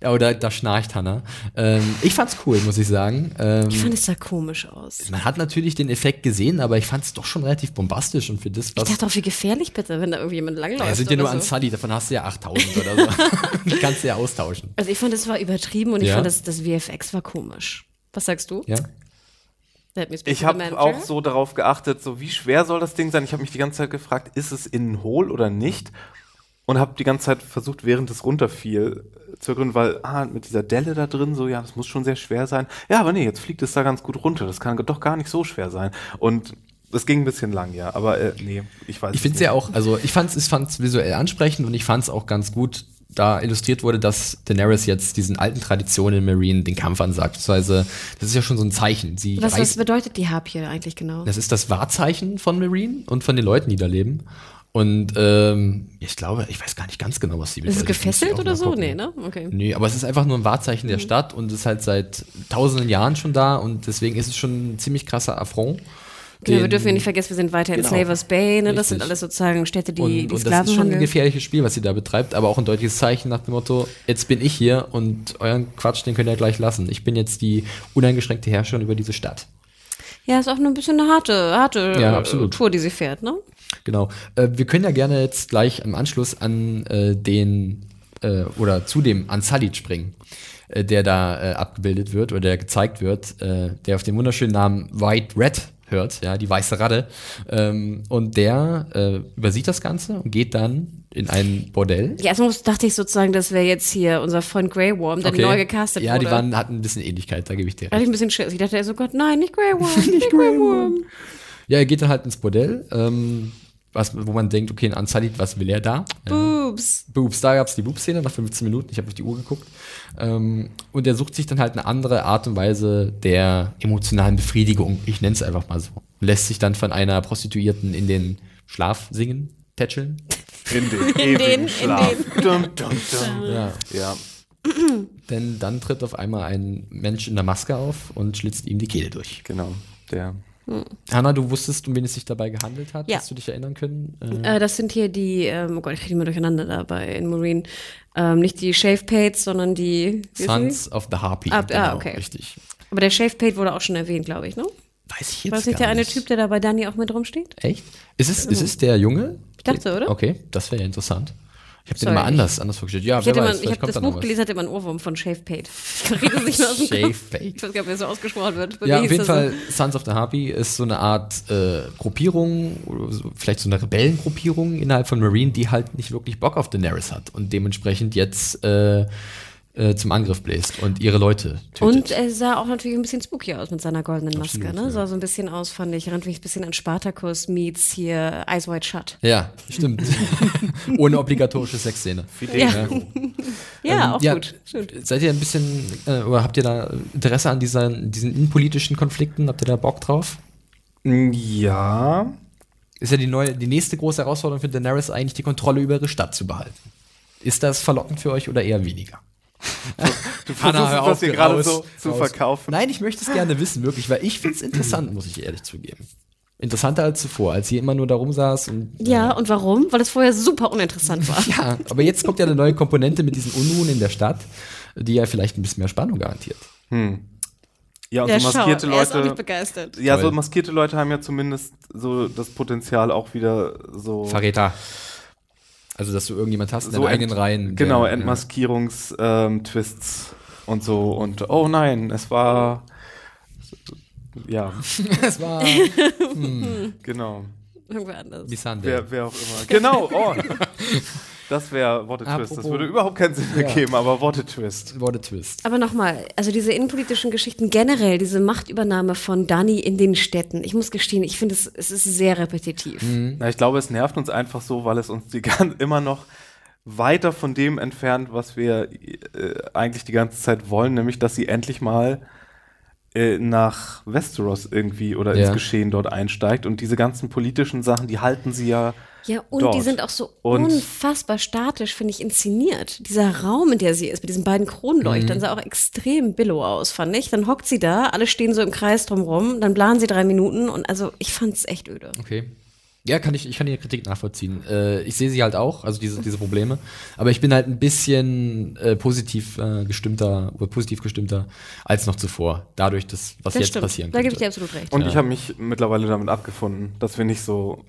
Ja, oder da schnarcht Hannah. Ähm, ich fand's cool, muss ich sagen. Ähm, Ich fand es sah komisch aus. man hat natürlich den Effekt gesehen, aber ich fand's doch schon relativ bombastisch und für das, Ich was. dachte auch, wie gefährlich bitte, wenn da irgendwie jemand langläuft. Ja, sind ja nur oder an so. Sully, davon hast du ja 8000 oder so. Die kannst du ja austauschen. Also ich fand, es war übertrieben und ich Ja. fand, das, das VFX war komisch. Was sagst du? Ja? Ich habe auch so darauf geachtet, so wie schwer soll das Ding sein? Ich habe mich die ganze Zeit gefragt, ist es innen hohl oder nicht? Und habe die ganze Zeit versucht, während es runterfiel, äh, zu ergründen, weil ah, mit dieser Delle da drin, so ja, das muss schon sehr schwer sein. Ja, aber nee, jetzt fliegt es da ganz gut runter. Das kann doch gar nicht so schwer sein. Und es ging ein bisschen lang, ja. Aber äh, nee, ich weiß Ich es finde es nicht. ja auch, also ich fand es ich fand's visuell ansprechend und ich fand es auch ganz gut, da illustriert wurde, dass Daenerys jetzt diesen alten Traditionen in Marine den Kampf ansagt. Beziehungsweise, das ist ja schon so ein Zeichen. Sie Was, was bedeutet die Harpie eigentlich genau? das ist das Wahrzeichen von Marine und von den Leuten, die da leben. Und ähm, ich glaube, ich weiß gar nicht ganz genau, was sie Ist es bedeutet. Muss ich gefesselt oder so? gucken. Nee, ne? Okay. Nee, aber es ist einfach nur ein Wahrzeichen der Stadt und ist halt seit tausenden Jahren schon da und deswegen ist es schon ein ziemlich krasser Affront. Genau, wir dürfen ja nicht vergessen, wir sind weiter in Genau. Slavers Bay, ne? Das sind alles sozusagen Städte, die, und, die und das ist schon ein gefährliches Spiel, was sie da betreibt, aber auch ein deutliches Zeichen nach dem Motto, jetzt bin ich hier und euren Quatsch, den könnt ihr gleich lassen. Ich bin jetzt die uneingeschränkte Herrscherin über diese Stadt. Ja, ist auch nur ein bisschen eine harte, harte Ja. Tour, die sie fährt, ne? Genau. Äh, wir können ja gerne jetzt gleich im Anschluss an äh, den äh, oder zu dem Unsullied springen, äh, der da äh, abgebildet wird oder der gezeigt wird, äh, der auf den wunderschönen Namen White Red hört, ja, die weiße Ratte. Ähm, und der äh, übersieht das Ganze und geht dann in ein Bordell. Ja, erstmal muss- dachte ich sozusagen, das wäre jetzt hier unser Freund Grey Worm, der neu gecastet ja, wurde. die waren, hatten ein bisschen Ähnlichkeit, da gebe ich dir Da hatte recht. ich ein bisschen Schiss. Ich dachte, er so Gott, nein, nicht Grey Worm, nicht Grey Worm. Ja, er geht dann halt ins Bordell. Ähm, was, wo man denkt, okay, ein Unsullied, was will er da? Ja. Boobs. Boobs, da gab es die Boobs-Szene nach 15 Minuten, ich habe auf die Uhr geguckt. Ähm, und er sucht sich dann halt eine andere Art und Weise der emotionalen Befriedigung, ich nenne es einfach mal so. Lässt sich dann von einer Prostituierten in den Schlaf singen, tätscheln. In den In den- in Schlaf. Dum, dum, dum. Ja. Ja. Denn dann tritt auf einmal ein Mensch in der Maske auf und schlitzt ihm die Kehle durch. Genau. Der. Hanna, du wusstest, um wen es sich dabei gehandelt hat? Ja. Hast du dich erinnern können? Äh, Äh, das sind hier die, ähm, oh Gott, ich kriege mal durcheinander dabei in Marine. Ähm, nicht die Shave Pates, sondern die. Sons of the Harpy. Ah, ah, okay. Richtig. Aber der Shave Pate wurde auch schon erwähnt, glaube ich, ne? Weiß ich jetzt War das nicht der eine Typ, der da bei Dani auch mit rumsteht? Echt? Ist es, ist es der Junge? Ich dachte, oder? Okay, das wäre ja interessant. Ich habe den immer anders, anders vorgestellt. Ja, Ich, wer weiß, mal, ich habe das da Buch gelesen, hatte immer einen Ohrwurm von Shave Pate. Shave. Pate. Ich weiß gar nicht, wie es so ausgesprochen wird. Bei Ja, auf jeden Fall, Sons of the Harpy ist so eine Art äh, Gruppierung, so, vielleicht so eine Rebellengruppierung innerhalb von Marine, die halt nicht wirklich Bock auf Daenerys hat und dementsprechend jetzt äh, äh, zum Angriff bläst und ihre Leute So. Und tötet. er sah auch natürlich ein bisschen spooky aus mit seiner goldenen Maske. Absolut, ne? ja. Sah so ein bisschen aus, fand ich. Erinnert mich ein bisschen an Spartacus meets hier Eyes Wide Shut. ja, stimmt. Ohne obligatorische Sexszene. Ja, ja Ähm, auch gut. Stimmt. Seid ihr ein bisschen, äh, oder habt ihr da Interesse an dieser, diesen innenpolitischen Konflikten? Habt ihr da Bock drauf? Ja. Ist ja die neue, die nächste große Herausforderung für Daenerys eigentlich, die Kontrolle über ihre Stadt zu behalten. Ist das verlockend für euch oder eher weniger? Du versuchst hör es auf, das hier gerade so zu raus. verkaufen. Nein, ich möchte es gerne wissen, wirklich, weil ich finde es interessant, muss ich ehrlich zugeben. Interessanter als zuvor, als sie immer nur da rumsaß und. Ja, und warum? Weil es vorher super uninteressant war. Ja, aber jetzt kommt ja eine neue Komponente mit diesen Unruhen in der Stadt, die ja vielleicht ein bisschen mehr Spannung garantiert. Ja, und Ja, so schau, maskierte er ist auch nicht Leute. begeistert. Ja, so Toll. maskierte Leute haben ja zumindest so das Potenzial auch wieder so. Verräter. Also, dass du irgendjemand hast in so deinen eigenen Reihen. Genau, der- Entmaskierungs-Twists und so. Und oh nein, es war. Ja, Es war genau. Irgendwer anders. Missandei. Wer, wer auch immer. Genau, oh. Das wäre What a Twist. Das würde überhaupt keinen Sinn Ja. ergeben, aber What a Twist. What a Twist. Aber nochmal, also diese innenpolitischen Geschichten generell, diese Machtübernahme von Dani in den Städten, ich muss gestehen, ich finde, es, es ist sehr repetitiv. Na, ich glaube, es nervt uns einfach so, weil es uns die gan- immer noch weiter von dem entfernt, was wir äh, eigentlich die ganze Zeit wollen, nämlich, dass sie endlich mal äh, nach Westeros irgendwie oder Ja. ins Geschehen dort einsteigt. Und diese ganzen politischen Sachen, die halten sie ja. Ja, und Dort. die sind auch so Und- unfassbar statisch, finde ich, inszeniert. Dieser Raum, in der sie ist, mit diesen beiden Mhm. Kronleuchtern, sah auch extrem billow aus, fand ich. Dann hockt sie da, alle stehen so im Kreis drumrum, dann planen sie drei Minuten und also ich fand es echt öde. Okay. Ja, kann ich, ich kann die Kritik nachvollziehen. Äh, ich sehe sie halt auch, also diese, diese Probleme. Aber ich bin halt ein bisschen äh, positiv äh, gestimmter oder positiv gestimmter als noch zuvor. Dadurch, dass, was Das jetzt stimmt. passieren Da könnte. gebe ich dir absolut recht. Und ich habe mich mittlerweile damit abgefunden, dass wir nicht so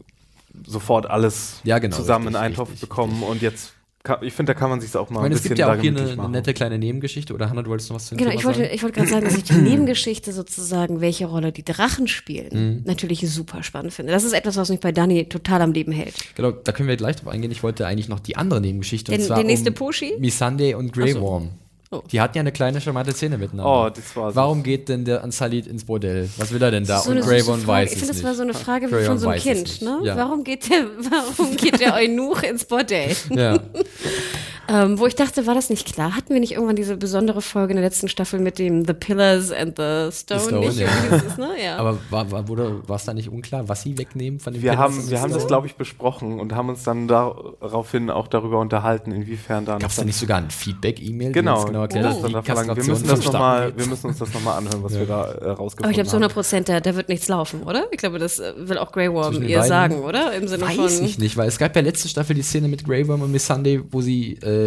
sofort alles Ja, genau, zusammen richtig, in einen Topf richtig, bekommen. Und jetzt, ich finde, da kann man sich auch mal ich meine, ein es bisschen gibt ja auch hier eine, eine nette kleine Nebengeschichte. Oder Hannah, du wolltest noch was zu Genau, Thema ich wollte, sagen? ich wollte gerade sagen, dass ich die Nebengeschichte sozusagen, welche Rolle die Drachen spielen, Mhm. natürlich super spannend finde. Das ist etwas, was mich bei Dani total am Leben hält. Genau, da können wir gleich drauf eingehen. Ich wollte eigentlich noch die andere Nebengeschichte. Den- und zwar der nächste um Poshi? Missandei und Grey Worm. Oh. Die hatten ja eine kleine charmante Szene miteinander. Oh, das war so. Warum geht denn der Unsullied ins Bordell? Was will er denn da? So und Worm Frage. weiß Ich es finde, das war so eine Frage Grey von so einem Kind. Ne? Ja. Warum, geht der, warum geht der Eunuch ins Bordell? Ja. Ähm, wo ich dachte, war das nicht klar? Hatten wir nicht irgendwann diese besondere Folge in der letzten Staffel mit dem The Pillars and the Stone? Stone, nicht? ja. Irgendwie ist es, ne? ja. Aber war, war, wurde, war es da nicht unklar, was sie wegnehmen von dem Wir Pillars haben, wir haben das, glaube ich, besprochen und haben uns dann daraufhin auch darüber unterhalten, inwiefern da noch Gab es da dann- nicht sogar ein Feedback-E-Mail, Genau, genau erklärt hat, dann verlangen. wir, müssen das noch mal, wir müssen uns das nochmal anhören, was wir da äh, rausgefunden Aber ich glaube, zu haben. 100 Prozent, da, da wird nichts laufen, oder? Ich glaube, das äh, will auch Grey Worm den ihr sagen, oder? Im Sinne Weiß von. ich nicht, weil es gab ja letzte Staffel die Szene mit Grey Worm und Miss Sunday, wo sie äh,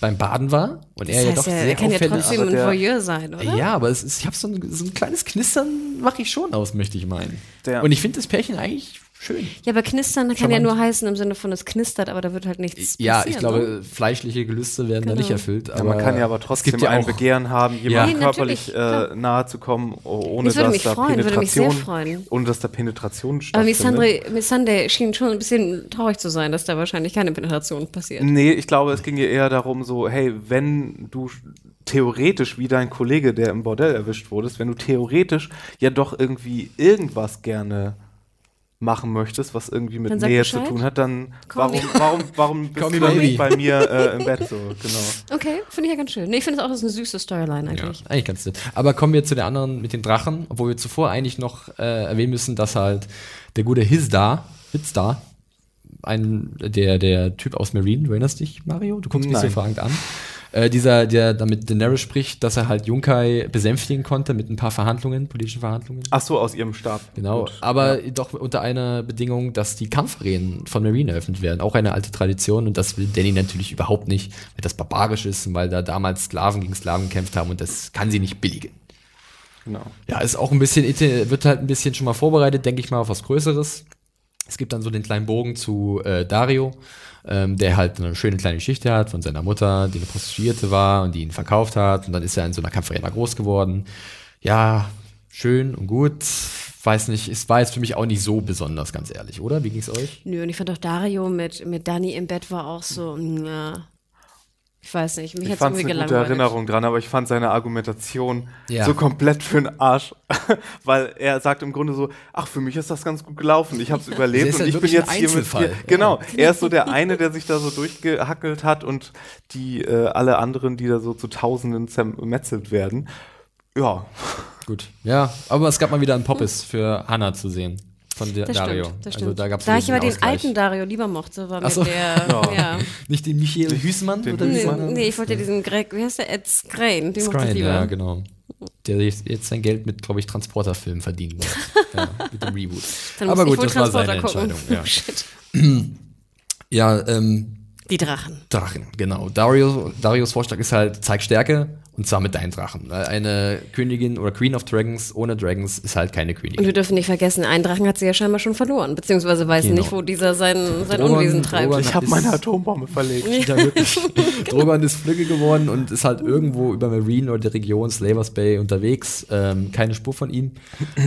beim Baden war und er Das ja heißt doch sehr er kann ja trotzdem ein der- Voyeur sein, oder? Ja, aber es ist, ich habe so ein, so ein kleines Knistern, mache ich schon aus, möchte ich meinen. Der- und ich finde das Pärchen eigentlich schön. Ja, aber knistern kann ja Charmant. nur heißen im Sinne von es knistert, aber da wird halt nichts Ja, passieren. ich glaube, ne? fleischliche Gelüste werden da Genau. nicht erfüllt. ja, man kann ja aber trotzdem gibt ja ein Begehren haben, Ja. jemandem Nee, körperlich äh, nahe zu kommen, oh- ohne Das würde dass mich da freuen, würde mich sehr Penetration, freuen. ohne dass da Penetration Aber stattfindet. Missandre, Missandei schien schon ein bisschen traurig zu sein, dass da wahrscheinlich keine Penetration passiert. Nee, ich glaube, es ging ihr eher darum, so, hey, wenn du theoretisch wie dein Kollege, der im Bordell erwischt wurdest, wenn du theoretisch ja doch irgendwie irgendwas gerne machen möchtest, was irgendwie mit Nähe Bescheid. zu tun hat, dann Call warum, warum, warum bist Call du dann nicht bei mir äh, im Bett so, genau. Okay, finde ich ja ganz schön. Nee, ich finde es auch, das ist eine süße Storyline Ja, eigentlich. eigentlich ganz nett. Aber kommen wir zu der anderen mit den Drachen, obwohl wir zuvor eigentlich noch äh, erwähnen müssen, dass halt der gute Hizdar, Hizdar, ein, der, der Typ aus Marine, du erinnerst dich, Mario? Du guckst mich so Nein. fragend an. Äh, dieser, der damit Daenerys spricht, dass er halt Junkai besänftigen konnte mit ein paar Verhandlungen, politischen Verhandlungen. Ach so, aus ihrem Stab. Genau, Gut. aber doch unter einer Bedingung, dass die Kampfarenen von Marine eröffnet werden. Auch eine alte Tradition und das will Danny natürlich überhaupt nicht, weil das barbarisch ist und weil da damals Sklaven gegen Sklaven gekämpft haben und das kann sie nicht billigen. Genau. Ja, ist auch ein bisschen, wird halt ein bisschen schon mal vorbereitet, denke ich mal, auf was Größeres. Es gibt dann so den kleinen Bogen zu äh, Dario, ähm, der halt eine schöne kleine Geschichte hat von seiner Mutter, die eine Prostituierte war und die ihn verkauft hat. Und dann ist er in so einer Kampfarena groß geworden. Ja, schön und gut. Weiß nicht, es war jetzt für mich auch nicht so besonders, ganz ehrlich, oder? Wie ging's euch? Nö, und ich fand auch Dario mit, mit Dani im Bett war auch so, mm, ja. Ich weiß nicht, mich Ich hat es fand es irgendwie eine gute gelangweilt. Erinnerung dran, aber ich fand seine Argumentation Ja. so komplett für den Arsch. Weil er sagt im Grunde so, ach, für mich ist das ganz gut gelaufen. Ich habe es überlebt und ich bin ein jetzt hier mit dir. Genau, er ist so der eine, der sich da so durchgehackelt hat und die äh, alle anderen, die da so zu Tausenden zermetzelt werden. Ja, Gut. Ja, aber es gab mal wieder einen Poppes für Hannah zu sehen. Von der Das Dario. stimmt, das Also stimmt. da gab's da ich aber den Ausgleich. alten Dario lieber mochte, war mit so. der, Ja. ja. Nicht den Michael Hüßmann? den oder wie Nee, nee, ich wollte diesen Greg, wie heißt der? Ed Skrein, den mochte ich lieber. ja, genau. Der jetzt jetzt sein Geld mit, glaube ich, Transporterfilmen verdienen wird. ja, mit dem Reboot. Dann Aber gut, das war seine Transporter Entscheidung. Ja, Shit. ja ähm, Die Drachen. Drachen, genau. Dario, Darius Vorschlag ist halt, zeig Stärke und zwar mit deinen Drachen. Eine Königin oder Queen of Dragons ohne Dragons ist halt keine Und Königin. wir dürfen nicht vergessen, einen Drachen hat sie ja scheinbar schon verloren, beziehungsweise weiß Genau. nicht, wo dieser sein, sein Drogon- Unwesen treibt. Drogon- ich habe meine Atombombe verlegt. Ja, wirklich. Drogon ist flügge geworden und ist halt irgendwo über Marine oder die Region Slavers Bay unterwegs. Ähm, keine Spur von ihm.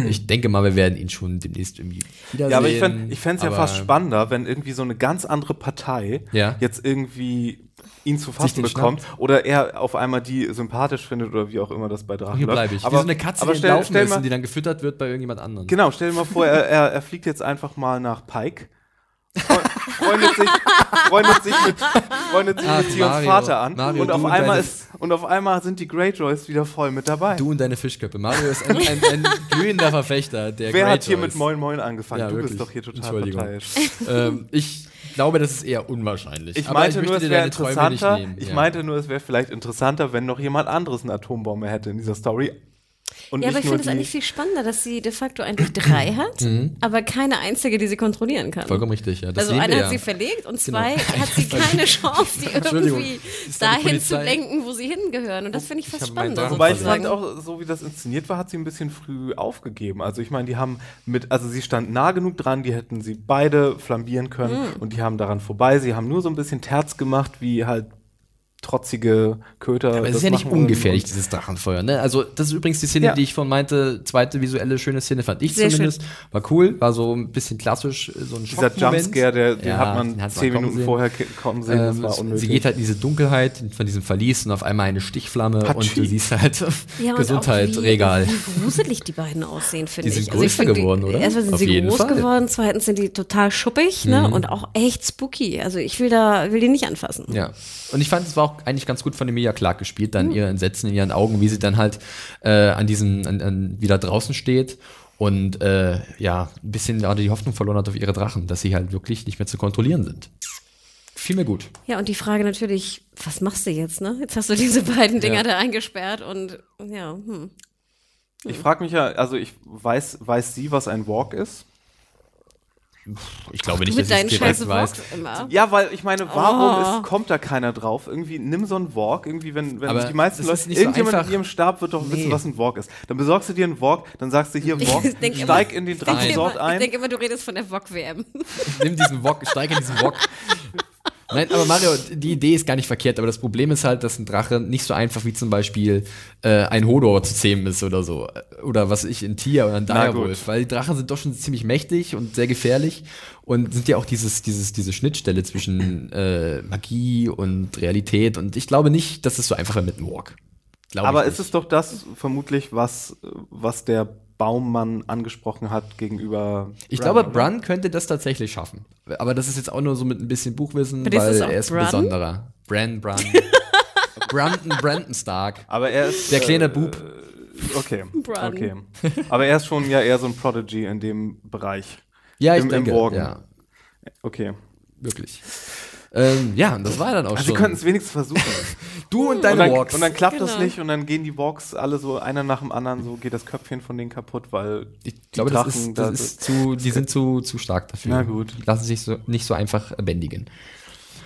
Ich denke mal, wir werden ihn schon demnächst irgendwie wiedersehen. Ja, aber ich fände ich fänd's ja fast spannender, wenn irgendwie so eine ganz andere Partei Ja. jetzt irgendwie ihn zu fassen bekommt oder er auf einmal die sympathisch findet oder wie auch immer das bei Drachen Hier läuft. bleibe ich. Aber, Wie so eine Katze, aber die stell, mal, und die dann gefüttert wird bei irgendjemand anderem. Genau, stell dir mal vor, er, er, er fliegt jetzt einfach mal nach Pike. fre- Freundet sich, freundet sich mit, freundet sich Ach, mit Tions Mario. Vater an Mario, und, auf und einmal ist, und auf einmal sind die Greyjoys wieder voll mit dabei. Du und deine Fischköpfe. Mario ist ein, ein, ein glühender Verfechter der Wer hat hier Greyjoys. mit Moin Moin angefangen? Ja, du wirklich. bist doch hier total parteiisch. ähm, ich glaube, das ist eher unwahrscheinlich. Ich meinte möchte nur, es wäre interessanter. Ich Ja. meinte nur, es wäre vielleicht interessanter, wenn noch jemand anderes eine Atombombe hätte in dieser Story. Und Ja, aber ich finde es eigentlich viel spannender, dass sie de facto eigentlich drei hat, aber keine einzige, die sie kontrollieren kann. Mhm. Vollkommen richtig, ja. Das also sehen eine wir hat ja. sie verlegt und Genau. zwei hat sie keine Chance, die Entschuldigung. irgendwie Ist da die dahin zu Polizei? lenken, wo sie hingehören. Und das finde ich fast habe meinen spannender. Drachen Wobei ich fand auch, so wie das inszeniert war, hat sie ein bisschen früh aufgegeben. Also ich meine, die haben mit, also sie stand nah genug dran, die hätten sie beide flambieren können Mhm. und die haben daran vorbei. Sie haben nur so ein bisschen Terz gemacht, wie halt trotzige Köter. Aber es das ist ja nicht ungefährlich, Und- dieses Drachenfeuer. Ne? Also, das ist übrigens die Szene, Ja. die ich von meinte, zweite visuelle schöne Szene, fand ich Sehr zumindest. War cool, war so ein bisschen klassisch, so ein Dieser. Jumpscare, der, den Ja, hat man den zehn Minuten sehen. vorher kommen sehen, das Ähm, war es- unnötig. sie geht halt in diese Dunkelheit von diesem Verlies und auf einmal eine Stichflamme und Hatschi. du siehst halt Ja, und Gesundheit, wie, Regal. Wie gruselig die beiden aussehen, finde Die sind ich. Also ich größer die- geworden, oder? Erstmal sind Auf sie groß Fall. Mhm. geworden, zweitens sind die total schuppig ne? und auch echt spooky. Also ich will da, will die nicht anfassen. Ja. Und ich fand, es war auch eigentlich ganz gut von Emilia Clark gespielt, Mhm. dann ihre Entsetzen in ihren Augen, wie sie dann halt äh, an diesem, an, an, wieder draußen steht und äh, ja, ein bisschen gerade die Hoffnung verloren hat auf ihre Drachen, dass sie halt wirklich nicht mehr zu kontrollieren sind. Fiel mir gut. Ja, und die Frage natürlich, was machst du jetzt, ne? Jetzt hast du diese beiden Dinger Ja. da eingesperrt und ja, hm. Ich frage mich ja, also ich weiß, weiß sie, was ein Walk ist? Ich glaube nicht, mit dass deinen ich es direkt weiß. Immer. Ja, weil ich meine, warum Oh. ist, kommt da keiner drauf? Irgendwie nimm so einen Walk, irgendwie, wenn, wenn Aber die meisten Leute, nicht so irgendjemand einfach. in ihrem Stab wird doch Nee. wissen, was ein Walk ist. Dann besorgst du dir einen Walk, dann sagst du hier ein Walk, steig immer- in den denke Drachensort immer, ich ein. denk immer, du redest von der VOG-WM. Nimm diesen Wok, steig in diesen Wok. Nein, aber Mario, die Idee ist gar nicht verkehrt, aber das Problem ist halt, dass ein Drache nicht so einfach wie zum Beispiel äh, ein Hodor zu zähmen ist oder so. Oder was ich, ein Tier oder ein Direwolf. Weil die Drachen sind doch schon ziemlich mächtig und sehr gefährlich und sind ja auch dieses, dieses, diese Schnittstelle zwischen äh, Magie und Realität. Und ich glaube nicht, dass es so einfach wäre mit einem Walk. Glaube Aber ich es ist doch das vermutlich, was, was der Baummann angesprochen hat gegenüber. Ich Bran, glaube? Brun könnte das tatsächlich schaffen. Aber das ist jetzt auch nur so mit ein bisschen Buchwissen, ist weil auch er ist ein Brun? besonderer. Bran, Brun. Brandon, Brandon Stark. Aber er ist. Der kleine äh, Bub. Okay. Bran. okay. Aber er ist schon ja eher so ein Prodigy in dem Bereich. Ja, ich Im- im denke, Morgen. ja, Okay. wirklich. Ähm, ja, und das war dann auch Also, sie schon. könnten es wenigstens versuchen. du und und, deine dann, Walks. und dann klappt das Genau. nicht und dann gehen die Walks alle so einer nach dem anderen, so geht das Köpfchen von denen kaputt, weil ich die glaube, das ist, das da- ist zu, die sind zu, zu stark dafür. Na gut. Die lassen sich so, nicht so einfach bändigen.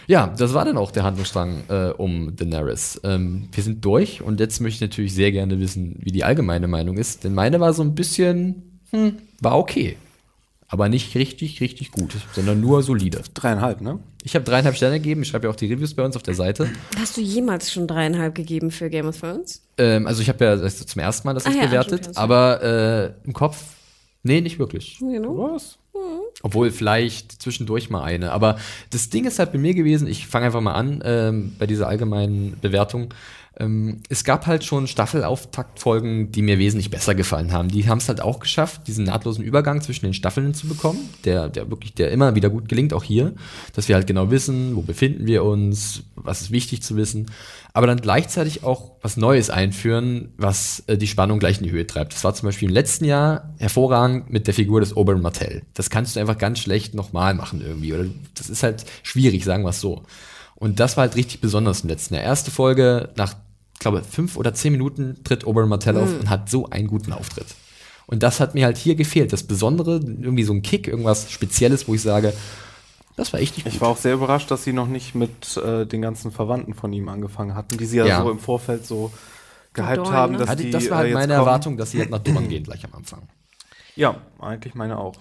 Ja, das war dann auch der Handlungsstrang äh, um Daenerys. Ähm, wir sind durch und jetzt möchte ich natürlich sehr gerne wissen, wie die allgemeine Meinung ist. Denn meine war so ein bisschen, hm, war okay. Aber nicht richtig, richtig gut, sondern nur solide. dreieinhalb, ne? Ich habe dreieinhalb Sterne gegeben. Ich schreibe ja auch die Reviews bei uns auf der Seite. Hast du jemals schon dreieinhalb gegeben für Game of Thrones? Ähm, also ich habe ja zum ersten Mal das Ah ja, bewertet, ja, aber äh, im Kopf, nee, nicht wirklich. Genau. Was? Obwohl vielleicht zwischendurch mal eine. Aber das Ding ist halt bei mir gewesen, ich fange einfach mal an ähm, bei dieser allgemeinen Bewertung. Ähm, es gab halt schon Staffelauftaktfolgen, die mir wesentlich besser gefallen haben. Die haben es halt auch geschafft, diesen nahtlosen Übergang zwischen den Staffeln zu bekommen, der, der wirklich, der immer wieder gut gelingt, auch hier, dass wir halt genau wissen, wo befinden wir uns, was ist wichtig zu wissen, aber dann gleichzeitig auch was Neues einführen, was äh, die Spannung gleich in die Höhe treibt. Das war zum Beispiel im letzten Jahr hervorragend mit der Figur des Oberyn Martell. Das kannst du einfach ganz schlecht nochmal machen irgendwie, oder das ist halt schwierig, sagen wir es so. Und das war halt richtig besonders im letzten Jahr. Erste Folge, nach, glaube fünf oder zehn Minuten tritt Oberyn Martell auf und hat so einen guten Auftritt. Und das hat mir halt hier gefehlt. Das Besondere, irgendwie so ein Kick, irgendwas Spezielles, wo ich sage, das war echt nicht gut. Ich war auch sehr überrascht, dass sie noch nicht mit äh, den ganzen Verwandten von ihm angefangen hatten, die sie ja, Ja. so im Vorfeld so gehypt Dorn, haben, ne? dass Hatte- die das war äh, halt jetzt meine kommen. Erwartung, dass sie halt nach Dorn gehen gleich am Anfang. Ja, eigentlich meine auch.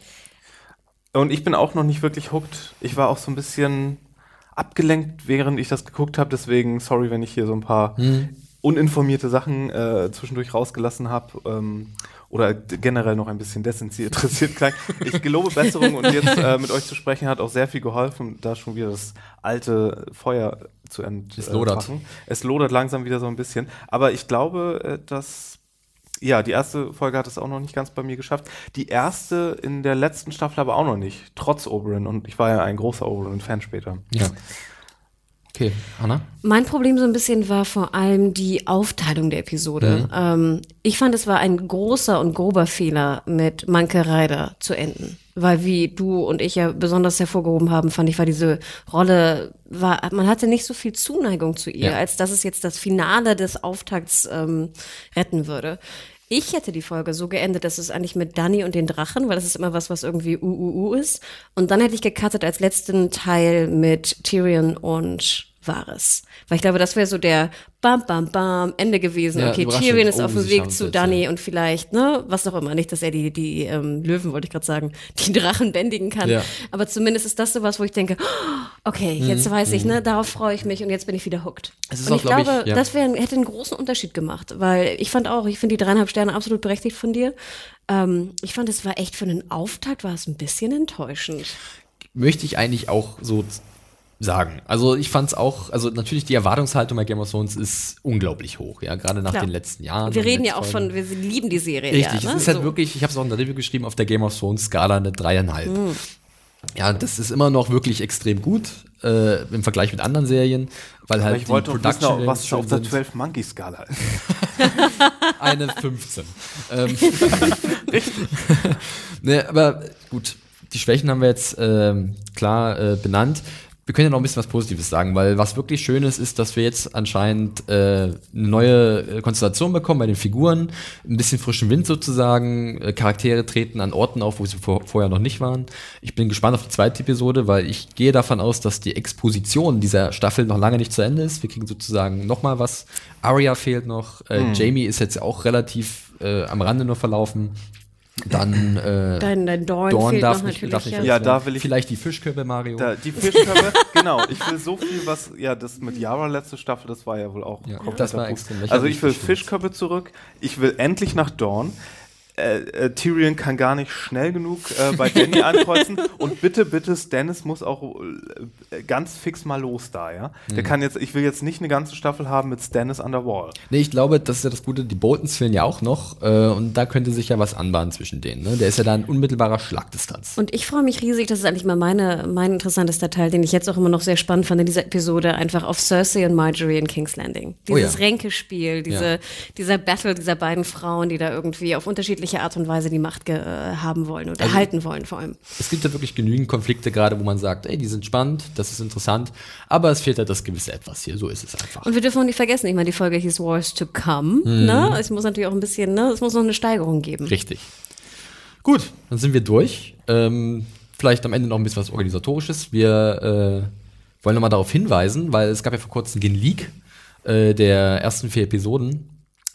Und ich bin auch noch nicht wirklich hooked. Ich war auch so ein bisschen abgelenkt, während ich das geguckt habe. Deswegen, sorry, wenn ich hier so ein paar uninformierte Sachen äh, zwischendurch rausgelassen habe. Ähm, oder generell noch ein bisschen desinteressiert klang. Ich gelobe Besserung und jetzt äh, mit euch zu sprechen hat auch sehr viel geholfen, da schon wieder das alte Feuer zu entfachen. Es lodert. Es lodert langsam wieder so ein bisschen. Aber ich glaube, äh, dass ja, die erste Folge hat es auch noch nicht ganz bei mir geschafft. Die erste in der letzten Staffel aber auch noch nicht, trotz Oberyn. Und ich war ja ein großer Oberyn-Fan später. Ja. Okay, Anna? Mein Problem so ein bisschen war vor allem die Aufteilung der Episode. Ähm, ich fand, es war ein großer und grober Fehler, mit Manke Reider zu enden. Weil wie du und ich ja besonders hervorgehoben haben, fand ich, war diese Rolle, war, man hatte nicht so viel Zuneigung zu ihr, Ja. als dass es jetzt das Finale des Auftakts ähm, retten würde. Ich hätte die Folge so geendet, dass es eigentlich mit Danny und den Drachen, weil das ist immer was, was irgendwie UUU ist. Und dann hätte ich gecuttet als letzten Teil mit Tyrion und Varys. Weil ich glaube, das wäre so der Bam, Bam, Bam, Ende gewesen. Ja, okay. Tyrion ist Oh, auf dem Weg zu ja. und vielleicht, ne, was auch immer. Nicht, dass er die, die ähm, Löwen, wollte ich gerade sagen, die Drachen bändigen kann. Ja. Aber zumindest ist das sowas, wo ich denke, okay, jetzt weiß ich, ne, darauf freue ich mich und jetzt bin ich wieder hooked. Mhm, Es und auch, ich glaub ich, glaube, ja. das wär, hätte einen großen Unterschied gemacht, weil ich fand auch, ich finde die dreieinhalb Sterne absolut berechtigt von dir. Ähm, ich fand, es war echt für einen Auftakt, war es ein bisschen enttäuschend. möchte ich eigentlich auch so sagen. Also ich fand es auch, also natürlich die Erwartungshaltung bei Game of Thrones ist unglaublich hoch, ja, gerade nach Klar. den letzten Jahren. Wir reden ja auch von, wir lieben die Serie. Richtig, ja, ne? es ist halt So. wirklich, ich habe es auch in der Review geschrieben, auf der Game of Thrones Skala eine dreieinhalb. Mhm. Ja, das ist immer noch wirklich extrem gut äh, im Vergleich mit anderen Serien, weil halt Aber ich wollte die auch wissen, Production was schön auf der sind. 12 Monkey Skala ist. Eine 15. ähm, ne, aber gut, die Schwächen haben wir jetzt ähm, klar äh, benannt. Wir können ja noch ein bisschen was Positives sagen, weil was wirklich schön ist, ist, dass wir jetzt anscheinend äh, eine neue äh, Konstellation bekommen bei den Figuren, ein bisschen frischen Wind sozusagen, äh, Charaktere treten an Orten auf, wo sie vor, vorher noch nicht waren. Ich bin gespannt auf die zweite Episode, weil ich gehe davon aus, dass die Exposition dieser Staffel noch lange nicht zu Ende ist. Wir kriegen sozusagen noch mal was. Arya fehlt noch, äh, Jamie ist jetzt auch relativ äh, am Rande nur verlaufen. Dann äh, Dein, dein Dorn, Dorn fehlt darf noch nicht, natürlich. darf nicht ja. Da will ich- vielleicht die Fischkörbe Mario. Da, die Fischkörbe, genau. Ich will so viel, was, ja, das mit Yara letzte Staffel, das war ja wohl auch Ja, das war extrem Also ich will. Fischkörbe zurück. Ich will endlich nach Dawn. Äh, äh, Tyrion kann gar nicht schnell genug äh, bei Danny ankreuzen und bitte, bitte, Stannis muss auch äh, ganz fix mal los da, ja. Der kann jetzt, ich will jetzt nicht eine ganze Staffel haben mit Stannis an der Wall. Nee, ich glaube, das ist ja das Gute, die Boltons fehlen ja auch noch äh, und da könnte sich ja was anbahnen zwischen denen. Ne? Der ist ja da in unmittelbarer Schlagdistanz. Und ich freue mich riesig, das ist eigentlich mal meine, mein interessantester Teil, den ich jetzt auch immer noch sehr spannend fand in dieser Episode, einfach auf Cersei und Marjorie in King's Landing. Oh ja. Dieses Ränkespiel, diese, Ja. dieser Battle dieser beiden Frauen, die da irgendwie auf unterschiedliche Art und Weise die Macht äh, haben wollen und erhalten wollen vor allem. Es gibt ja wirklich genügend Konflikte gerade, wo man sagt, ey, die sind spannend, das ist interessant, aber es fehlt halt das gewisse Etwas hier, so ist es einfach. Und wir dürfen auch nicht vergessen, ich meine, die Folge hieß Wars to Come. Mhm. Ne? Es muss natürlich auch ein bisschen, ne? es muss noch eine Steigerung geben. Richtig. Gut, dann sind wir durch. Ähm, vielleicht am Ende noch ein bisschen was Organisatorisches. Wir äh, wollen nochmal darauf hinweisen, weil es gab ja vor kurzem den Leak äh, der ersten vier Episoden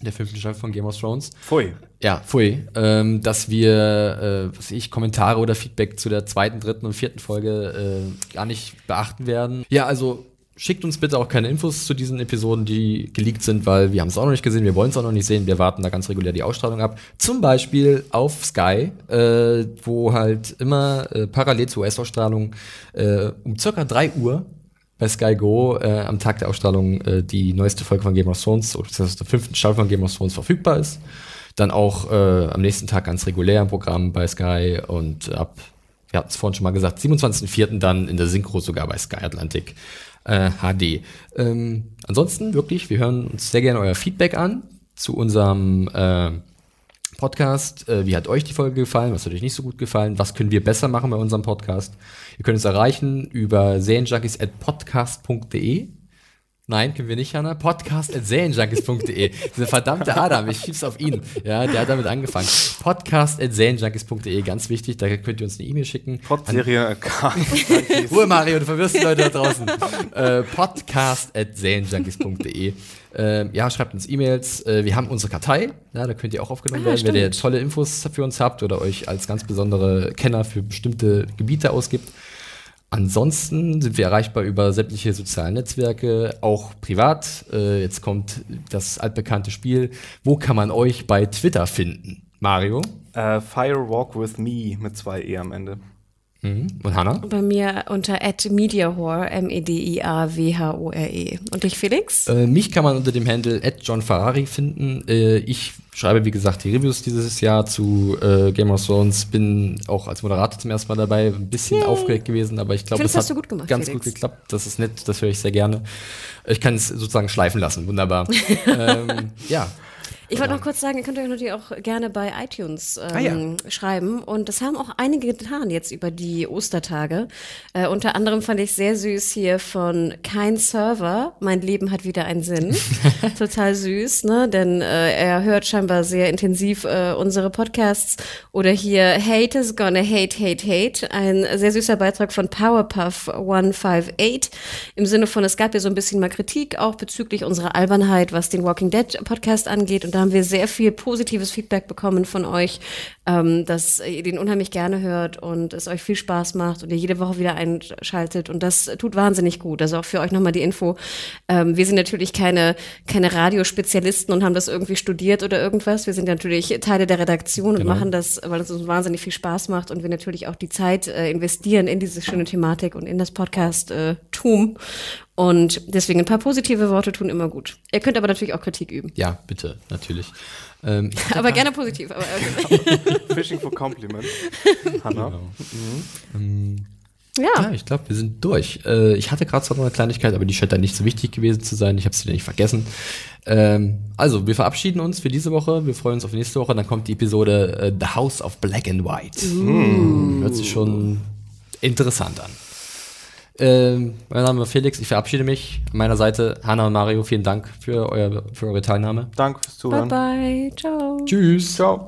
der fünften Staffel von Game of Thrones. Pfui. Ja, pfui. Ähm, dass wir, äh, was ich, Kommentare oder Feedback zu der zweiten, dritten und vierten Folge äh, gar nicht beachten werden. Ja, also schickt uns bitte auch keine Infos zu diesen Episoden, die geleakt sind, weil wir haben es auch noch nicht gesehen, wir wollen es auch noch nicht sehen, wir warten da ganz regulär die Ausstrahlung ab. Zum Beispiel auf Sky, äh, wo halt immer äh, parallel zur US-Ausstrahlung äh, um circa 3 Uhr bei Sky Go äh, am Tag der Ausstrahlung äh, die neueste Folge von Game of Thrones, das der fünften Staffel von Game of Thrones verfügbar ist. Dann auch äh, am nächsten Tag ganz regulär im Programm bei Sky und ab, wir hatten es vorhin schon mal gesagt, 27.04. dann in der Synchro sogar bei Sky Atlantic äh, HD. Ähm, ansonsten wirklich, wir hören uns sehr gerne euer Feedback an zu unserem äh, Podcast. Äh, wie hat euch die Folge gefallen? Was hat euch nicht so gut gefallen? Was können wir besser machen bei unserem Podcast? Ihr könnt uns erreichen über serienjunkies.podcast.de. Nein, können wir nicht, Hanna. Podcast at serienjunkies.de. Dieser verdammte Adam, ich schieb's auf ihn. Ja, der hat damit angefangen. Podcast at serienjunkies.de, ganz wichtig. Da könnt ihr uns eine E-Mail schicken. Podserie Ruhe, Mario, du verwirrst die Leute da draußen. äh, podcast at serienjunkies.de. Äh, ja, schreibt uns E-Mails. Äh, wir haben unsere Kartei. Ja, da könnt ihr auch aufgenommen Ah, werden, wenn ihr stimmt. tolle Infos für uns habt oder euch als ganz besondere Kenner für bestimmte Gebiete ausgibt. Ansonsten sind wir erreichbar über sämtliche sozialen Netzwerke, auch privat. Äh, jetzt kommt das altbekannte Spiel. Wo kann man euch bei Twitter finden? Mario äh, Fire Walk with Me mit zwei E am Ende. Mhm. und Hannah? Bei mir unter @mediahore, M-E-D-I-A-W-H-O-R-E. Und dich, Felix? Äh, mich kann man unter dem Handle John Ferrari finden. Äh, ich schreibe, wie gesagt, die Reviews dieses Jahr zu äh, Game of Thrones. Bin auch als Moderator zum ersten Mal dabei. Ein bisschen aufgeregt gewesen, aber ich glaube, das hat hast du gut gemacht, ganz Felix. gut geklappt. Das ist nett, das höre ich sehr gerne. Ich kann es sozusagen schleifen lassen. Wunderbar. ähm, ja. Ich wollte noch kurz sagen, ihr könnt euch natürlich auch gerne bei iTunes ähm, Ah, ja. schreiben. Und das haben auch einige getan jetzt über die Ostertage. Äh, unter anderem fand ich sehr süß hier von Kein Server. Mein Leben hat wieder einen Sinn. Total süß, ne? Denn äh, er hört scheinbar sehr intensiv äh, unsere Podcasts. Oder hier Hate is gonna hate, hate, hate. Ein sehr süßer Beitrag von Powerpuff 158. Im Sinne von, es gab ja so ein bisschen mal Kritik auch bezüglich unserer Albernheit, was den Walking Dead Podcast angeht. Und da haben wir sehr viel positives Feedback bekommen von euch, ähm, dass ihr den unheimlich gerne hört und es euch viel Spaß macht und ihr jede Woche wieder einschaltet. Und das tut wahnsinnig gut. Also auch für euch nochmal die Info. Ähm, wir sind natürlich keine, keine Radiospezialisten und haben das irgendwie studiert oder irgendwas. Wir sind natürlich Teile der Redaktion und Genau. machen das, weil es uns wahnsinnig viel Spaß macht und wir natürlich auch die Zeit äh, investieren in diese schöne Thematik und in das Podcast-Tum. Und deswegen ein paar positive Worte tun immer gut. Ihr könnt aber natürlich auch Kritik üben. Ja, bitte, natürlich. Ähm, Aber gerne positiv. Aber okay. Fishing for Compliment. Hanna. ja. Ja, ich glaube, wir sind durch. Äh, ich hatte gerade zwar noch eine Kleinigkeit, aber die scheint dann nicht so wichtig gewesen zu sein. Ich habe sie nicht vergessen. Ähm, also, wir verabschieden uns für diese Woche. Wir freuen uns auf nächste Woche. Dann kommt die Episode äh, The House of Black and White. Hört sich schon interessant an. Ähm, mein Name ist Felix. Ich verabschiede mich. An meiner Seite Hanna und Mario. Vielen Dank für, euer, für eure Teilnahme. Danke fürs Bye Zuhören. bye. Ciao. Tschüss. Ciao.